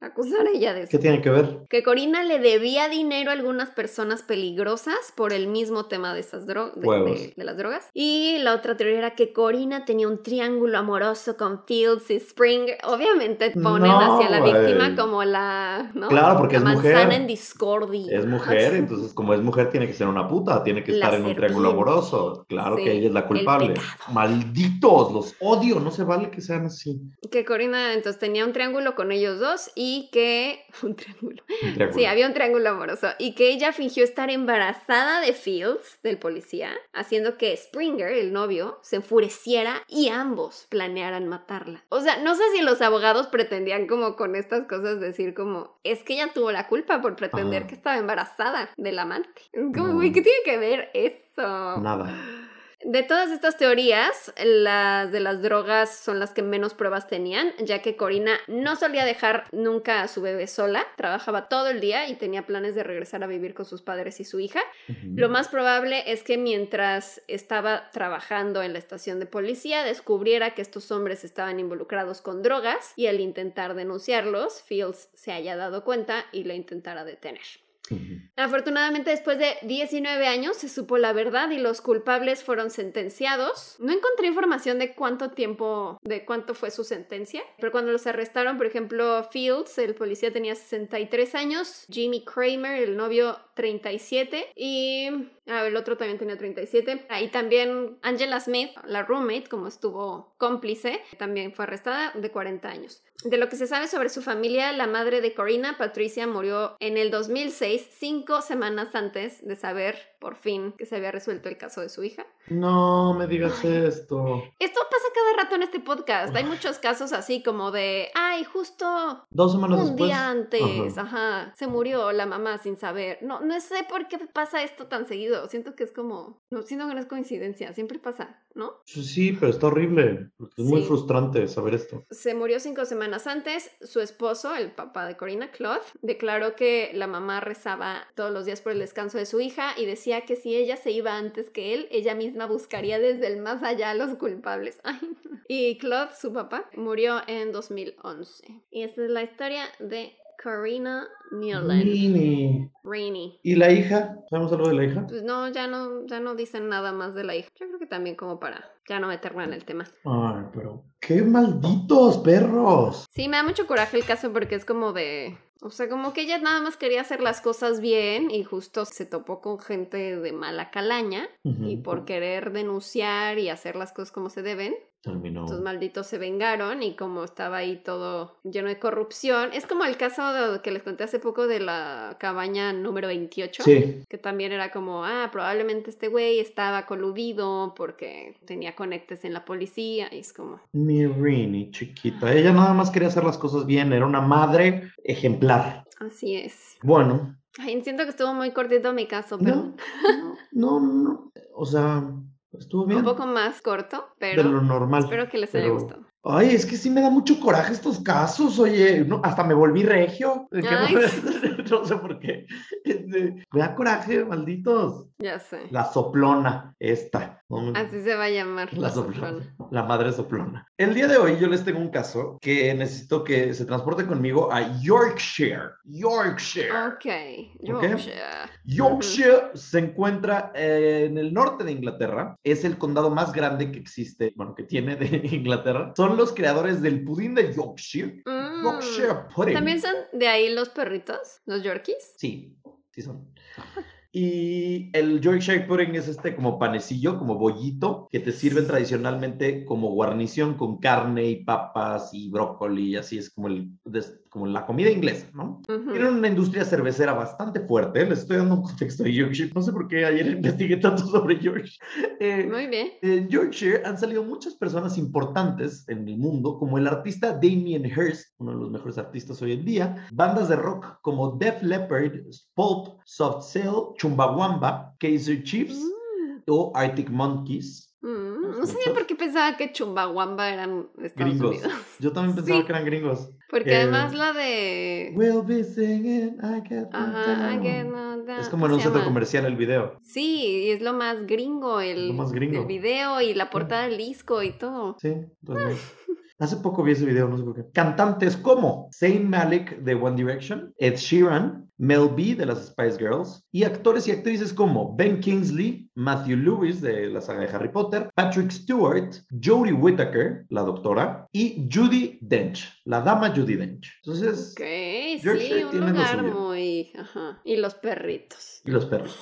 acusar a ella de eso. ¿Qué tiene que ver? Que Corina le debía dinero a algunas personas peligrosas por el mismo tema de esas drogas, de, de- de las drogas. Y la otra teoría era que Corina tenía un triángulo amoroso con Fields y Springer. Obviamente ponen No, hacia la víctima como la, ¿no? Claro, porque la es mujer. en discordia. Es mujer, entonces como es mujer tiene que ser una puta, tiene que La estar en un triángulo amoroso. Claro Sí, que ella es la culpable. Malditos, los odio, no se vale que sean así. Que Corina entonces tenía un triángulo con ellos dos y que... Un triángulo. Un triángulo. Sí, había un triángulo amoroso. Y que ella fingió estar embarazada de Fields, del policía, haciendo que Springer, el novio, se enfureciera y ambos planearan matarla. O sea, no sé si los abogados pretendían como con estas cosas decir como, es que ella tuvo la culpa por pretender Ajá. que estaba embarazada del amante. Es como, No. güey, ¿qué tiene que ver eso? Nada. De todas estas teorías, las de las drogas son las que menos pruebas tenían, ya que Corina no solía dejar nunca a su bebé sola, trabajaba todo el día y tenía planes de regresar a vivir con sus padres y su hija. Lo más probable es que mientras estaba trabajando en la estación de policía descubriera que estos hombres estaban involucrados con drogas y al intentar denunciarlos, Fields se haya dado cuenta y lo intentara detener. Ujú. Afortunadamente, después de 19 años se supo la verdad y los culpables fueron sentenciados. No encontré información de cuánto tiempo, de cuánto fue su sentencia, pero cuando los arrestaron, por ejemplo, Fields, el policía tenía 63 años, Jimmy Kramer, el novio, 37 y ah, el otro también tenía 37. Ahí también Angela Smith, la roommate, como estuvo cómplice, también fue arrestada de 40 años. De lo que se sabe sobre su familia, la madre de Corina, Patricia, murió en el 2006, cinco semanas antes de saber, por fin, que se había resuelto el caso de su hija. No me digas esto. Esto pasa cada rato en este podcast. Hay muchos casos así como de, ay, justo Dos semanas un después. día antes, Ajá. ajá, se murió la mamá sin saber. No, no sé por qué pasa esto tan seguido. Siento que es como, no, siento que no es coincidencia, siempre pasa, ¿no? Sí, pero está horrible. Es muy frustrante saber esto. Se murió cinco semanas antes. Su esposo, el papá de Corina, Claude, declaró que la mamá rezaba todos los días por el descanso de su hija y decía que si ella se iba antes que él, ella misma buscaría desde el más allá a los culpables. Ay. Y Claude, su papá, murió en 2011. Y esta es la historia de Corina. Nini. Rainey. ¿Y la hija? ¿Sabemos algo de la hija? Pues no, ya no, ya no dicen nada más de la hija. Yo creo que también como para ya no meterla en el tema. Ay, pero. ¡Qué malditos perros! Sí, me da mucho coraje el caso porque es como de... O sea, como que ella nada más quería hacer las cosas bien y justo se topó con gente de mala calaña y por querer denunciar y hacer las cosas como se deben, Terminó. estos malditos se vengaron y como estaba ahí todo lleno de corrupción. Es como el caso de- que les conté hace poco de la cabaña número 28. Sí. Que también era como, ah, probablemente este güey estaba coludido porque tenía conectes en la policía. Y es como, Mi Rini, chiquita. Ella nada más quería hacer las cosas bien. Era una madre ejemplar. así es. Bueno. Ay, siento que estuvo muy cortito mi caso, pero No, no, no. O sea, estuvo bien. un poco más corto, de lo pero normal. espero que les haya pero- gustado. Ay, es que sí me da mucho coraje estos casos, oye, no, hasta me volví regio. ¿De qué Ay, me- sí. no sé por qué. Este, me da coraje, malditos. Ya sé. La soplona, esta. No Así se va a llamar. La soplona. soplona. La madre soplona. El día de hoy yo les tengo un caso que necesito que se transporte conmigo a Yorkshire. Yorkshire. Ok, Yorkshire. Yorkshire se encuentra en el norte de Inglaterra. Es el condado más grande que existe, bueno, que tiene de Inglaterra. Son los creadores del pudín de Yorkshire. Mm. Yorkshire pudding. ¿También son de ahí los perritos? ¿Los Yorkies? Sí, sí son. Y el Yorkshire pudding es este como panecillo, como bollito, que te sirven tradicionalmente como guarnición con carne y papas y brócoli y así es como, el, como la comida inglesa, ¿no? Ujú. Tienen una industria cervecera bastante fuerte. Les estoy dando un contexto de Yorkshire. No sé por qué ayer investigué tanto sobre Yorkshire. Eh, Muy bien. en Yorkshire han salido muchas personas importantes en el mundo, como el artista Damien Hirst, uno de los mejores artistas hoy en día, bandas de rock como Def Leppard, Pulp, Soft Cell, Chumbawamba, Kaiser Chiefs Mm, o Arctic Monkeys. Mm, No sabía por qué pensaba que Chumbawamba eran Estados Gringos. Unidos. Yo también pensaba Sí. que eran gringos. Porque Eh, además la de... We'll be singing, I get Ajá, I get. Es como en ¿Cómo un centro comercial el video. Sí, y es lo más gringo el, Lo más gringo. el video y la portada del disco y todo. Sí, entonces, Hace poco vi ese video, no sé por qué. Cantantes como Zayn Malik de One Direction, Ed Sheeran, Mel B de las Spice Girls y actores y actrices como Ben Kingsley, Matthew Lewis de la saga de Harry Potter, Patrick Stewart, Jodie Whittaker, la doctora, y Judy Dench, la dama Judy Dench. Entonces, Ok, sí, un lugar muy... Ajá. Y los perritos. y los perros.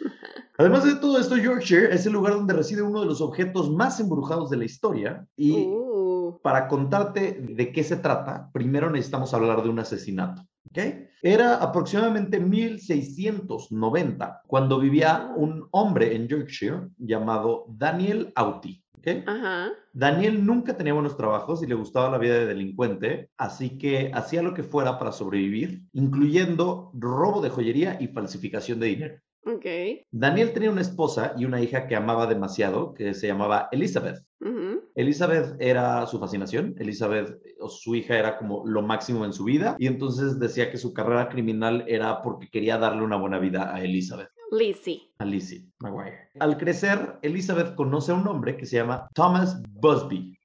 Además de todo esto, Yorkshire es el lugar donde reside uno de los objetos más embrujados de la historia y Uh, Uh, Para contarte de qué se trata, primero necesitamos hablar de un asesinato. ¿ok? Era aproximadamente 1690 cuando vivía un hombre en Yorkshire llamado Daniel Auti. ¿ok? ajá. Daniel nunca tenía buenos trabajos y le gustaba la vida de delincuente, así que hacía lo que fuera para sobrevivir, incluyendo robo de joyería y falsificación de dinero. Ok. Daniel tenía una esposa y una hija que amaba demasiado, que se llamaba Elizabeth. ujú. Elizabeth era su fascinación, Elizabeth, o su hija era como lo máximo en su vida y entonces decía que su carrera criminal era porque quería darle una buena vida a Elizabeth, Lizzie. a Lizzie McGuire. Al crecer, Elizabeth conoce a un hombre que se llama Thomas Busby.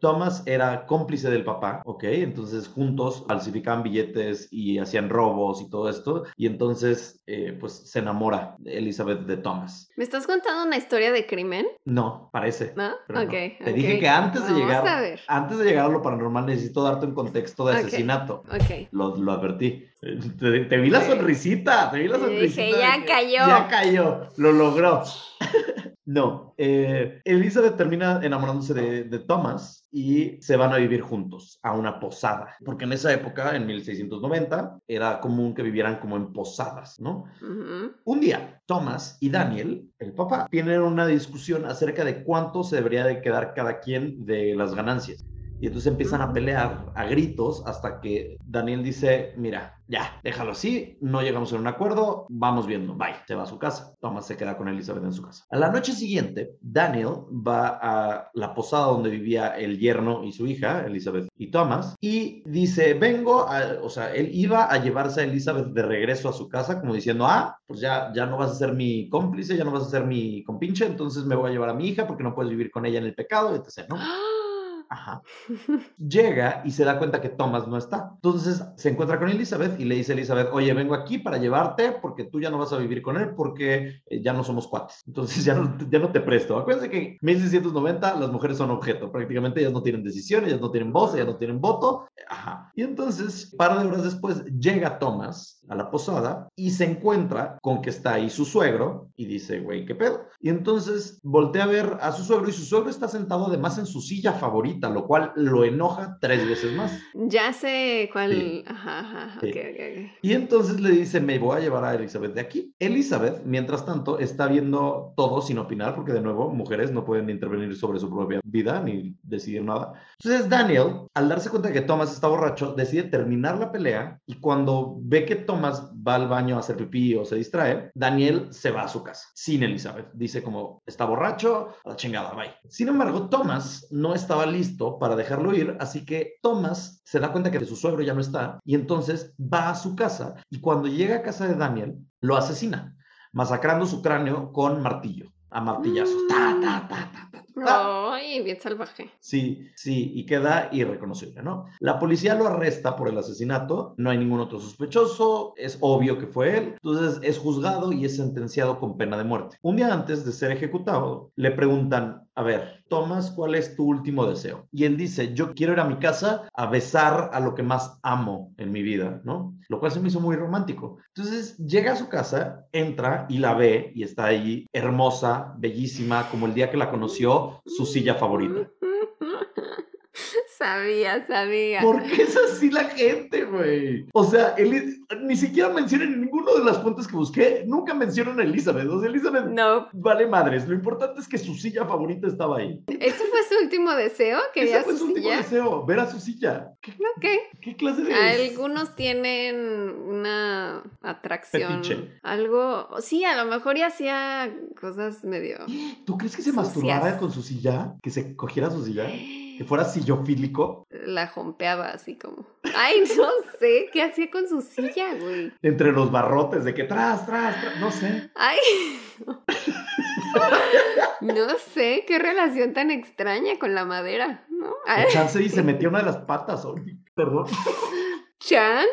Thomas era cómplice del papá, ¿ok? Entonces juntos falsificaban billetes y hacían robos y todo esto. Y entonces, eh, pues se enamora Elizabeth de Thomas. ¿Me estás contando una historia de crimen? No, parece. ¿No? pero no. Te dije ok. que antes de llegar, a ver. antes de llegar a lo paranormal necesito darte un contexto de asesinato. Ok. Lo, lo advertí. Eh, Te, te vi la sonrisita, te vi la sonrisita. dije, "Ya que cayó". Ya cayó, lo logró. No, eh, Elizabeth termina enamorándose de, de Thomas y se van a vivir juntos a una posada. Porque en esa época, en 1690, era común que vivieran como en posadas, ¿no? Un día, Thomas y Daniel, el papá, tienen una discusión acerca de cuánto se debería de quedar cada quien de las ganancias. Y entonces empiezan a pelear a gritos hasta que Daniel dice, mira, ya, déjalo así, no llegamos a un acuerdo, vamos viendo, bye, se va a su casa. Thomas se queda con Elizabeth en su casa. A la noche siguiente, Daniel va a la posada donde vivía el yerno y su hija, Elizabeth y Thomas, y dice, vengo, a, o sea, él iba a llevarse a Elizabeth de regreso a su casa, como diciendo, ah, pues ya, ya no vas a ser mi cómplice, ya no vas a ser mi compinche, entonces me voy a llevar a mi hija porque no puedes vivir con ella en el pecado, etc., ¿no? Ajá. Llega y se da cuenta que Thomas no está. Entonces se encuentra con Elizabeth y le dice a Elizabeth, oye, vengo aquí para llevarte porque tú ya no vas a vivir con él porque eh, ya no somos cuates. Entonces ya no, ya no te presto. Acuérdense que en 1690 las mujeres son objeto. Prácticamente ellas no tienen decisión, ellas no tienen voz, ellas no tienen voto. Ajá. Y entonces, un par de horas después, llega Thomas a la posada y se encuentra con que está ahí su suegro y dice, güey, ¿qué pedo? Y entonces voltea a ver a su suegro y su suegro está sentado además en su silla favorita, lo cual lo enoja tres veces más. Ya sé cuál. Sí. Ajá, ajá. Sí. Y entonces le dice, me voy a llevar a Elizabeth de aquí. Elizabeth, mientras tanto, está viendo todo sin opinar, porque de nuevo, mujeres no pueden intervenir sobre su propia vida ni decidir nada. Entonces Daniel, al darse cuenta de que Thomas está borracho, decide terminar la pelea y cuando ve que Thomas va al baño a hacer pipí o se distrae, Daniel se va a su casa sin Elizabeth. Dice como, está borracho, a la chingada, bye. Sin embargo, Thomas no estaba listo para dejarlo ir, así que Thomas se da cuenta que su suegro ya no está y entonces va a su casa y cuando llega a casa de Daniel, lo asesina, masacrando su cráneo con martillo, a martillazos. Ta, ta, ta, ta. Ay, bien salvaje. Sí, sí, y queda irreconocible, ¿no? La policía lo arresta por el asesinato, no hay ningún otro sospechoso, es obvio que fue él, entonces es juzgado y es sentenciado con pena de muerte. Un día antes de ser ejecutado, le preguntan, a ver, Tomás, ¿cuál es tu último deseo? Y él dice, yo quiero ir a mi casa a besar a lo que más amo en mi vida, ¿no? Lo cual se me hizo muy romántico. Entonces llega a su casa, entra y la ve y está ahí hermosa, bellísima, como el día que la conoció, su silla favorita. Sabía, sabía. ¿Por qué es así la gente, güey? O sea, ni siquiera mencionan en ninguna de las fuentes que busqué, nunca mencionan a Elizabeth. O sea, Elizabeth No, vale madres. Lo importante es que su silla favorita estaba ahí. ¿ese fue su último deseo? Ese ¿Quería fue su su último silla? deseo, ver a su silla. ¿Qué, Ok. qué clase de...? Algunos tienen una atracción. Algo. Sí, a lo mejor ya hacía cosas medio. ¿Tú crees que se Sucias. masturbara con su silla? ¿Que se cogiera su silla? ¿Que fuera sillofílico? La jompeaba así como. Ay, no sé. ¿Qué hacía con su silla, güey? Entre los barrotes de que tras, tras, tras, no sé. Ay. No. No sé. Qué relación tan extraña con la madera, ¿no? El chance y se metió una de las patas. ay, perdón. Chan.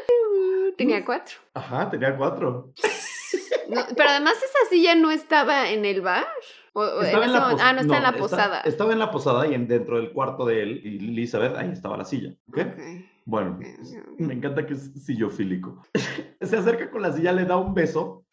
Tenía cuatro. Ajá, tenía cuatro. No, pero además esa silla no estaba en el bar. O- Estaba en la momento- pos- ah, no está en la está- posada. estaba en la posada y en, dentro del cuarto de él y Elizabeth, ahí estaba la silla. Bueno, ok. me encanta que es sillofílico. Se acerca con la silla, le da un beso,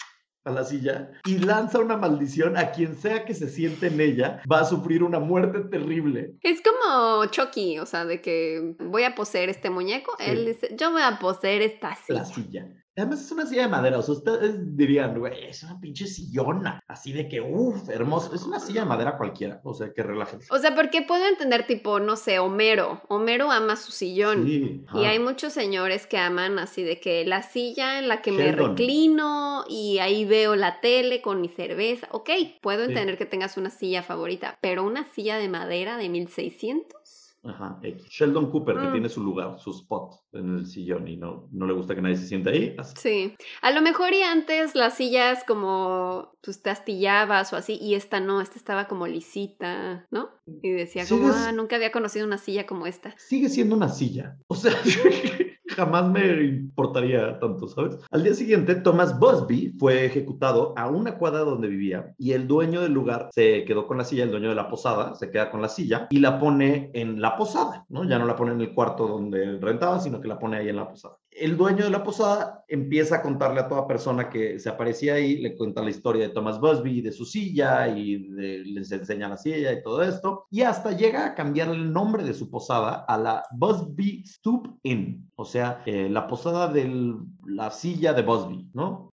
a la silla y lanza una maldición a quien sea que se siente en ella, va a sufrir una muerte terrible. Es como Chucky, o sea, de que voy a poseer este muñeco. Sí. Él dice, yo voy a poseer esta La silla. Además es una silla de madera, o sea, ustedes dirían, güey, es una pinche sillona, así de que, uff, hermoso. Es una silla de madera cualquiera, o sea, que relájense. O sea, porque puedo entender, tipo, no sé, Homero. Homero ama su sillón. Sí, Y hay muchos señores que aman así de que la silla en la que me reclino y ahí veo la tele con mi cerveza. Ok, puedo Sí. entender que tengas una silla favorita, pero una silla de madera de 1600. Ajá, X. Sheldon Cooper, que Mm. tiene su lugar, su spot en el sillón y no, no le gusta que nadie se siente ahí. así. Sí, a lo mejor y antes las sillas como pues te astillabas o así y esta no, esta estaba como lisita, ¿no? Y decía como, ah, nunca había conocido una silla como esta. Sigue siendo una silla. O sea, jamás me importaría tanto, ¿sabes? Al día siguiente, Thomas Busby fue ejecutado a una cuadra donde vivía y el dueño del lugar se quedó con la silla, el dueño de la posada se queda con la silla y la pone en la posada, ¿no? Ya no la pone en el cuarto donde rentaba, sino que la pone ahí en la posada. El dueño de la posada empieza a contarle a toda persona que se aparecía ahí, le cuenta la historia de Thomas Busby, de su silla y les enseña la silla y todo esto, y hasta llega a cambiar el nombre de su posada a la Busby Stoop Inn, o sea, eh, la posada de la silla de Busby, ¿no?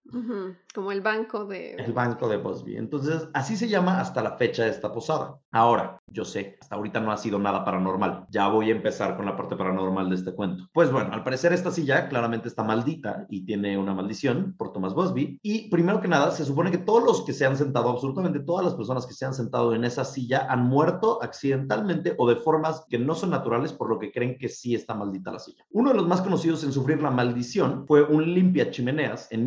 Como el banco de... El banco de Busby. Entonces, así se llama hasta la fecha de esta posada. Ahora, yo sé, hasta ahorita no ha sido nada paranormal. Ya voy a empezar con la parte paranormal de este cuento. Pues bueno, al parecer esta silla claramente está maldita y tiene una maldición por Thomas Busby. Y primero que nada, se supone que todos los que se han sentado, absolutamente todas las personas que se han sentado en esa silla han muerto accidentalmente o de formas que no son naturales, por lo que creen que sí está maldita la silla. Uno de los más conocidos en sufrir la maldición fue un limpia chimeneas en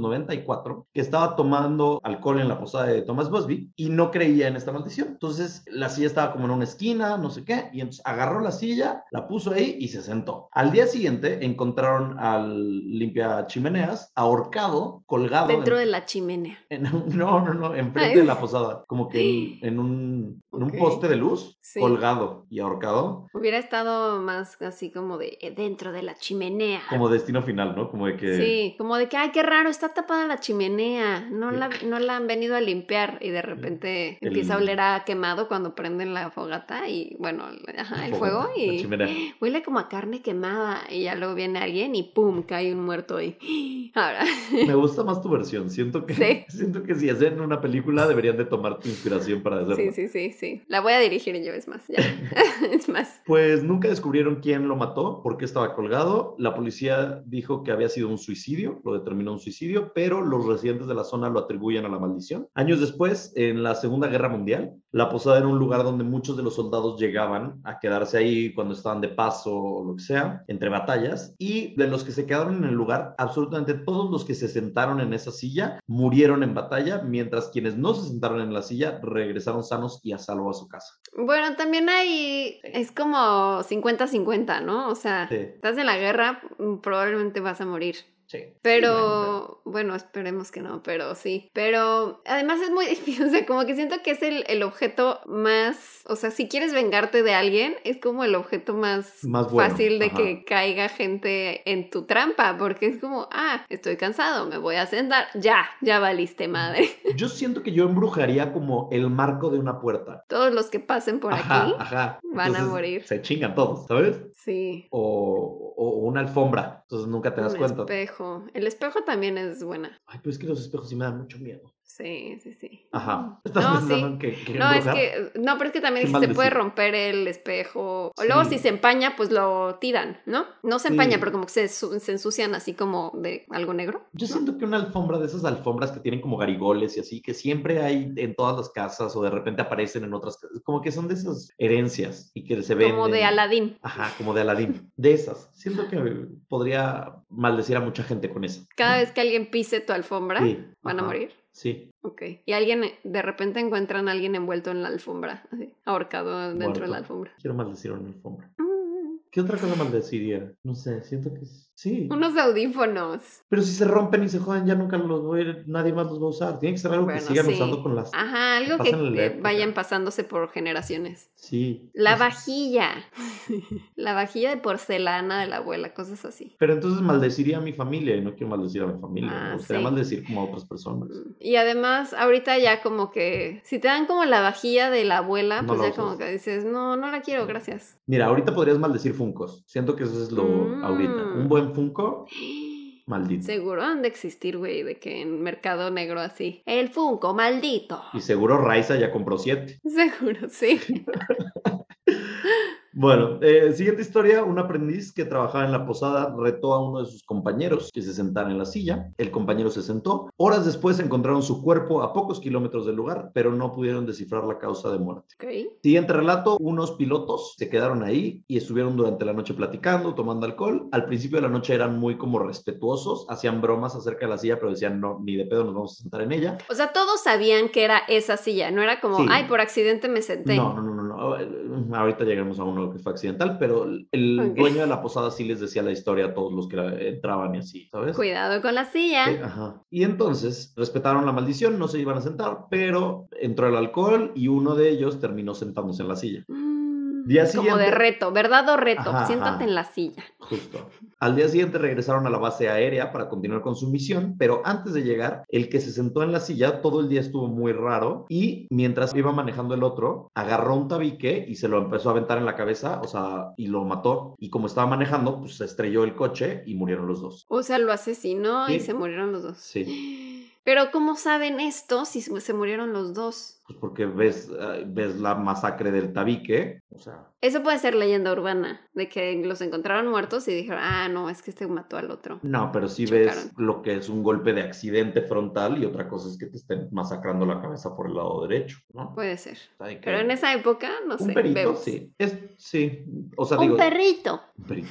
1894 que estaba tomando alcohol en la posada de Thomas Busby y no creía en esta maldición. Entonces la silla estaba como en una esquina, no sé qué, y entonces agarró la silla, la puso ahí y se sentó. Al día siguiente encontraron al limpia chimeneas ahorcado, colgado Dentro en- de la chimenea. en no, no, no, enfrente Ay. de la posada, como que en, en un, en un poste de luz, Sí. colgado y ahorcado, Hubiera estado más así como de eh, dentro de la chimenea. como destino final, ¿no? Como de que... Sí, como de que, ay, qué raro, está tapada la chimenea, no la, no la han venido a limpiar y de repente El- empieza a oler a quemado cuando prenden la fogata y, bueno, ajá, el fogata, fuego y huele como a carne quemada y ya luego viene alguien y pum, cae un muerto ahí. Ahora, Me gusta más tu versión. Siento que, Sí. siento que si hacen una película deberían de tomar tu inspiración para hacerlo. sí, sí, sí, sí. La voy a dirigir yo, es más, ya. es más. Pues nunca descubrieron quién lo mató, por qué estaba colgado. La policía dijo que había sido un suicidio, lo determinó un suicidio, pero los residentes de la zona lo atribuyen a la maldición. Años después, en la Segunda Guerra Mundial, la posada era un lugar donde muchos de los soldados llegaban a quedarse ahí cuando estaban de paso o lo que sea, entre batallas. Y de los que se quedaron en el lugar, absolutamente todos los que se sentaron en esa silla murieron en batalla, mientras quienes no se sentaron en la silla regresaron sanos y a salvo a su casa. Bueno, también hay, es como 50-50, ¿no? O sea, Sí. estás en la guerra, probablemente vas a morir. Sí. Pero, bueno, esperemos que no, pero sí. Pero además es muy difícil, o sea, como que siento que es el, el objeto más, o sea, si quieres vengarte de alguien, es como el objeto más, Más bueno, fácil de ajá. que caiga gente en tu trampa, porque es como, ah, estoy cansado, me voy a sentar, ya, ya valiste madre. Yo siento que yo embrujaría como el marco de una puerta. Todos los que pasen por ajá, aquí, ajá. van a morir. Se chingan todos, ¿sabes? sí. O, o una alfombra. Entonces nunca te das Un cuenta. espejo. El espejo también es buena. Ay, pero es que los espejos sí me dan mucho miedo. Sí, sí, sí. Ajá. ¿Estás No, pensando sí. en que, que No, es que, no, pero es que también se puede romper el espejo. O Sí. luego si se empaña, pues lo tiran, ¿no? No se empaña, Sí. pero como que se, su- se ensucian así como de algo negro. Yo siento que una alfombra de esas alfombras que tienen como garigoles y así, que siempre hay en todas las casas o de repente aparecen en otras casas, como que son de esas herencias y que se ven. Como de Aladín. Ajá, como de Aladín. De esas. Siento que podría maldecir a mucha gente con eso. Cada vez que alguien pise tu alfombra, Sí, van a morir. Sí. Ok. Y alguien, de repente encuentran a alguien envuelto en la alfombra, así, ahorcado dentro de la alfombra. Quiero maldecir una alfombra. Mm. ¿Qué otra cosa maldeciría? No sé, siento que es- sí. Unos audífonos. Pero si se rompen y se joden, ya nunca los voy a- nadie más los va a usar. Tiene que ser algo Bueno, que sigan sí. usando con las. Ajá, algo que eh, vayan pasándose por generaciones. Sí. La Pues- vajilla. La vajilla de porcelana de la abuela, cosas así. Pero entonces maldeciría a mi familia y no quiero maldecir a mi familia. Ah, me gustaría sí. maldecir como a otras personas. Y además, ahorita ya como que, si te dan como la vajilla de la abuela, No pues ya como que dices, no, no la quiero, gracias. Mira, ahorita podrías maldecir Funcos. Siento que eso es lo Mm. ahorita. Un buen Funko, maldito. Seguro han de existir, güey, de que en mercado negro así. El Funko, maldito. Y seguro Raiza ya compró siete. Seguro, sí. Bueno, eh, siguiente historia, un aprendiz que trabajaba en la posada retó a uno de sus compañeros que se sentara en la silla. El compañero se sentó. Horas después encontraron su cuerpo a pocos kilómetros del lugar, pero no pudieron descifrar la causa de muerte. Siguiente relato, unos pilotos se quedaron ahí y estuvieron durante la noche platicando, tomando alcohol. Al principio de la noche eran muy como respetuosos, hacían bromas acerca de la silla, pero decían, no, ni de pedo nos vamos a sentar en ella. O sea, todos sabían que era esa silla, no era como, Sí. ay, por accidente me senté. No, no, no, no, no. Ahorita llegaremos a uno que fue accidental, pero el dueño de la posada sí les decía la historia a todos los que entraban y así, ¿sabes? Cuidado con la silla. Eh, ajá. Y entonces respetaron la maldición, no se iban a sentar, pero entró el alcohol y uno de ellos terminó sentándose en la silla. Mm, Día como siguiente- de reto, ¿verdad o reto? Ajá, Siéntate ajá. en la silla. Justo. Al día siguiente regresaron a la base aérea para continuar con su misión, pero antes de llegar, el que se sentó en la silla todo el día estuvo muy raro y mientras iba manejando el otro, agarró un tabique y se lo empezó a aventar en la cabeza, o sea, y lo mató. Y como estaba manejando, pues se estrelló el coche y murieron los dos. O sea, lo asesinó y se murieron los dos. Sí. Pero ¿cómo saben esto si se murieron los dos? Pues porque ves, eh, ves la masacre del tabique, o sea, Eso puede ser leyenda urbana, de que los encontraron muertos y dijeron, ah, no, es que este mató al otro. no, pero sí Chocaron. ves lo que es un golpe de accidente frontal y otra cosa es que te estén masacrando la cabeza por el lado derecho, ¿no? Puede ser. Que- Pero en esa época, no Un sé. vemos. sí. Es, sí. O sea, Un digo. perrito. un perito.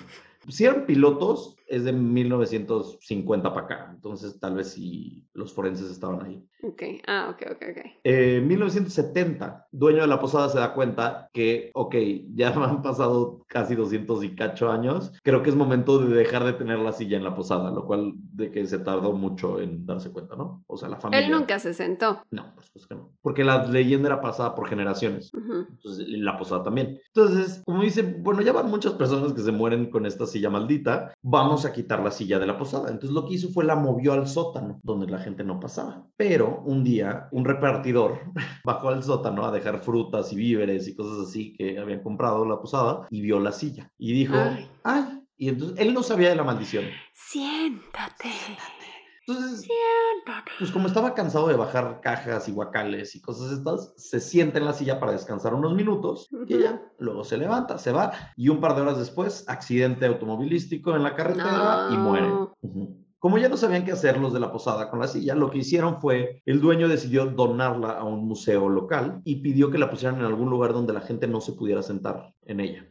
Si eran pilotos, es de 1950 para acá. Entonces, tal vez si los forenses estaban ahí. Ok, ah, ok, ok, ok. Eh, 1970, dueño de la posada se da cuenta que, ok, ya han pasado casi 200 y cacho años. Creo que es momento de dejar de tener la silla en la posada, lo cual de que se tardó mucho en darse cuenta, ¿no? O sea, la familia. Él nunca se sentó. No, por supuesto que no. Porque la leyenda era pasada por generaciones. Ujú. Entonces, y la posada también. Entonces, como dice, bueno, ya van muchas personas que se mueren con esta silla maldita, vamos a quitar la silla de la posada. Entonces, lo que hizo fue la movió al sótano, donde la gente no pasaba. Pero un día, un repartidor bajó al sótano a dejar frutas y víveres y cosas así que habían comprado la posada y vio la silla. Y dijo, Ay. ay. Y entonces, él no sabía de la maldición. Siéntate. Entonces, pues como estaba cansado de bajar cajas y guacales y cosas estas, se sienta en la silla para descansar unos minutos y ya, luego se levanta, se va y un par de horas después, accidente automovilístico en la carretera y muere. Como ya no sabían qué hacer los de la posada con la silla, lo que hicieron fue, el dueño decidió donarla a un museo local y pidió que la pusieran en algún lugar donde la gente no se pudiera sentar en ella.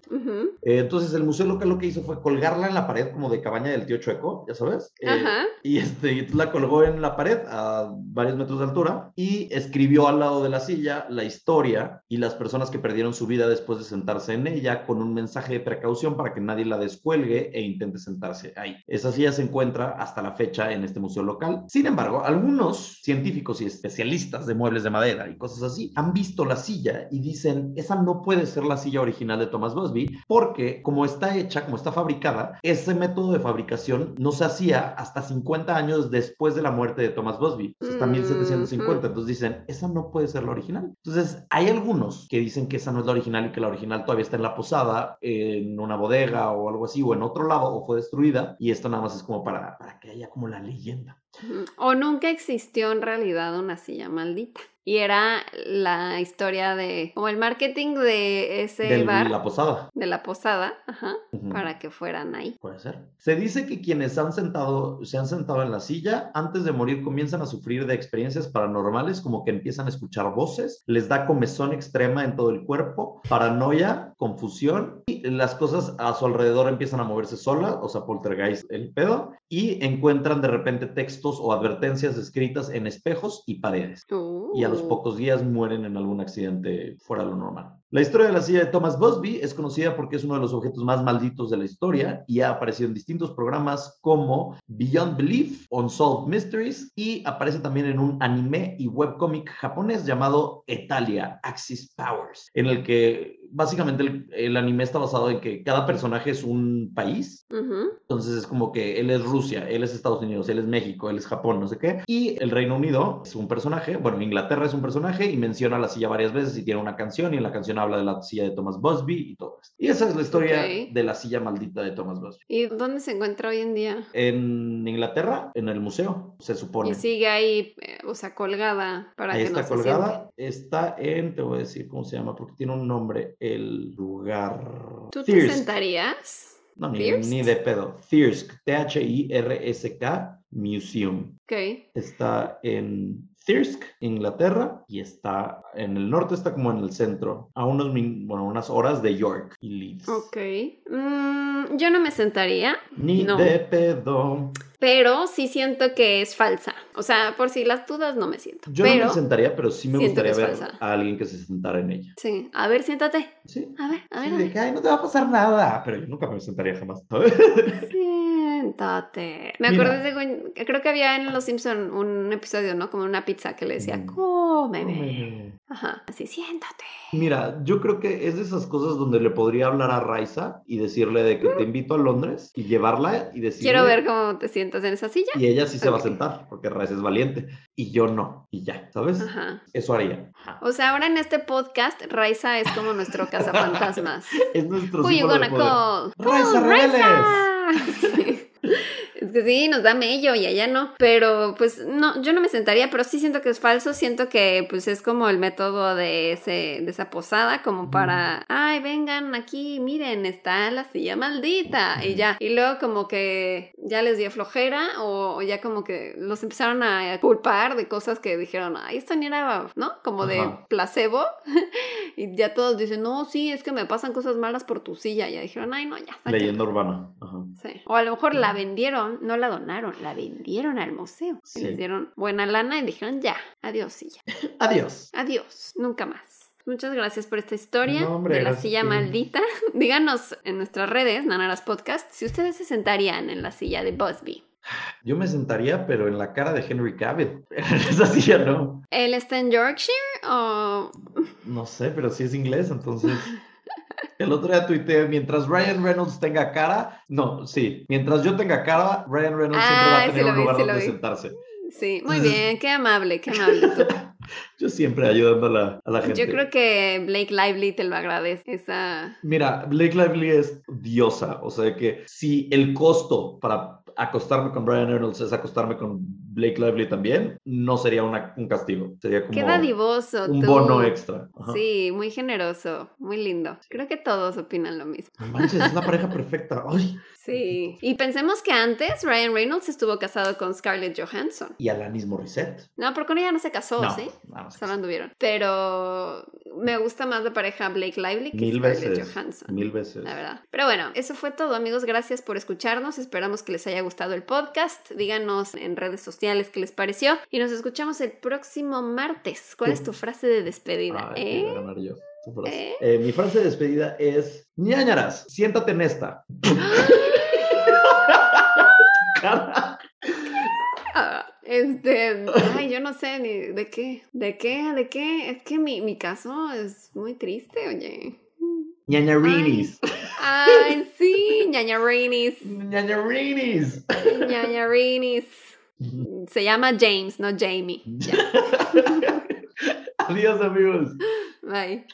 Eh, entonces el museo local lo que hizo fue colgarla en la pared como de cabaña del tío Chueco, ya sabes. Eh, Ajá. y este, la colgó en la pared a varios metros de altura y escribió al lado de la silla la historia y las personas que perdieron su vida después de sentarse en ella con un mensaje de precaución para que nadie la descuelgue e intente sentarse ahí. Esa silla se encuentra hasta la fecha en este museo local. Sin embargo, algunos científicos y especialistas de muebles de madera y cosas así han visto la silla y dicen, esa no puede ser la silla original de Thomas Busby porque como está hecha, como está fabricada, ese método de fabricación no se hacía hasta 50 años después de la muerte de Thomas Busby, o sea, hasta Mm, 1750. Entonces dicen, esa no puede ser la original. Entonces, hay algunos que dicen que esa no es la original y que la original todavía está en la posada, en una bodega o algo así, o en otro lado, o fue destruida, y esto nada más es como para, para que haya como la leyenda. O nunca existió en realidad una silla maldita. Y era la historia de, como el marketing de ese De bar, la posada. de la posada, ajá, Ujú. para que fueran ahí. Puede ser. Se dice que quienes han sentado, se han sentado en la silla, antes de morir comienzan a sufrir de experiencias paranormales, como que empiezan a escuchar voces, les da comezón extrema en todo el cuerpo, paranoia, confusión, y las cosas a su alrededor empiezan a moverse solas, o sea, poltergeist el pedo, y encuentran de repente textos o advertencias escritas en espejos y paredes. Y a los Uh. pocos días mueren en algún accidente fuera de lo normal. La historia de la silla de Thomas Busby es conocida porque es uno de los objetos más malditos de la historia y ha aparecido en distintos programas como Beyond Belief, Unsolved Mysteries y aparece también en un anime y webcomic japonés llamado Etalia Axis Powers, en el que básicamente el, el anime está basado en que cada personaje es un país entonces es como que él es Rusia, él es Estados Unidos, él es México, él es Japón, no sé qué. Y el Reino Unido es un personaje, bueno, Inglaterra es un personaje y menciona la silla varias veces y tiene una canción y en la canción habla de la silla de Thomas Busby y todo esto. Y esa es la historia de la silla maldita de Thomas Busby. ¿Y dónde se encuentra hoy en día? En Inglaterra, en el museo, se supone. Y sigue ahí, eh, o sea, colgada para Ahí que está no se colgada. Está en, te voy a decir cómo se llama, porque tiene un nombre, el lugar. ¿Tú te Thirsk. sentarías? No, ni, ni de pedo. Thirsk, T-H-I-R-S-K Museum. Ok. está en Thirsk, Inglaterra, y está en el norte, está como en el centro, a unos, min- bueno, unas horas de York y Leeds. Ok. Mm, yo no me sentaría, Ni No. de pedo. pero sí siento que es falsa. O sea, por si las dudas no me siento. Yo pero, no me sentaría, pero sí me gustaría ver falsa. a alguien que se sentara en ella. sí. A ver, siéntate. Sí. A ver, a Sí, ver. a de ver. que, ay, no te va a pasar nada. Pero yo nunca me sentaría jamás. Siéntate. Me acordé de, creo que había en Los Simpson un episodio, ¿no? Como una pizza que le decía, Mm. cómeme. Cómeme. Ajá, así, siéntate. Mira, yo creo que es de esas cosas donde le podría hablar a Raiza y decirle de que te invito a Londres y llevarla y decirle... Quiero ver cómo te sientas en esa silla. Y ella sí se va a sentar, porque Raiza es valiente. Y yo no. Y ya, ¿sabes? Ajá. Eso haría. O sea, ahora en este podcast, Raiza es como nuestro cazafantasmas. Es nuestro Who you gonna call? Raiza. Sí. Es que sí, nos da mello y allá no. Pero pues no, yo no me sentaría, pero sí siento que es falso. Siento que pues es como el método de, ese, de esa posada, como para, ay, vengan aquí, miren, está la silla maldita. Y ya. Y luego como que ya les dio flojera o, o ya como que los empezaron a culpar de cosas que dijeron, ay, esto ni era, ¿no? Como de placebo. y ya todos dicen, no, sí, es que me pasan cosas malas por tu silla. Ya dijeron, ay, no, ya. sácala". Leyenda urbana. Ajá. Sí. O a lo mejor la vendieron, no la donaron, la vendieron al museo. Y les dieron buena lana y dijeron, ya, adiós silla. Adiós. Adiós, nunca más. Muchas gracias por esta historia No, hombre, de la silla maldita. Díganos en nuestras redes, Nanaras Podcast, si ustedes se sentarían en la silla de Busby. Yo me sentaría, pero en la cara de Henry Cavill. Esa silla no. ¿Él está en Yorkshire o...? No sé, pero sí es inglés, entonces. El otro día tuiteé, mientras Ryan Reynolds tenga cara, no, sí, mientras yo tenga cara, Ryan Reynolds siempre va a sí tener un vi, lugar sí donde vi. sentarse. Sí, muy bien, qué amable, qué amable tú. Yo siempre ayudando a la, a la gente. Yo creo que Blake Lively te lo agradece, esa... Mira, Blake Lively es diosa, o sea que si el costo para acostarme con Ryan Reynolds es acostarme con Blake Lively también, no sería una- un castigo, sería como Qué dadivoso un tú. bono extra. Ajá. Sí, muy generoso, muy lindo. Creo que todos opinan lo mismo. No manches, es la pareja perfecta. Ay. Sí. Y pensemos que antes Ryan Reynolds estuvo casado con Scarlett Johansson. Y Alanis Morissette. No, pero con ella no se casó, no, ¿sí? no. Solo anduvieron. Pero me gusta más la pareja Blake Lively que Mil Scarlett veces. Johansson. Mil veces. La verdad. Pero bueno, eso fue todo, amigos. Gracias por escucharnos. Esperamos que les haya gustado el podcast. Díganos en redes sociales qué les pareció. Y nos escuchamos el próximo martes. ¿Cuál es tu frase de despedida? Ay, ¿Eh? voy a ganar yo. Tu frase. ¿Eh? Eh, mi frase de despedida es: ñañaras, siéntate en esta. Ah, este, ay, yo no sé ni de qué, de qué, de qué. Es que mi, mi caso es muy triste, oye. ñañarinis. Ay, sí, ñañarinis, ñañarinis. ñañarinis. Se llama James, no Jamie. Adiós, amigos. bye.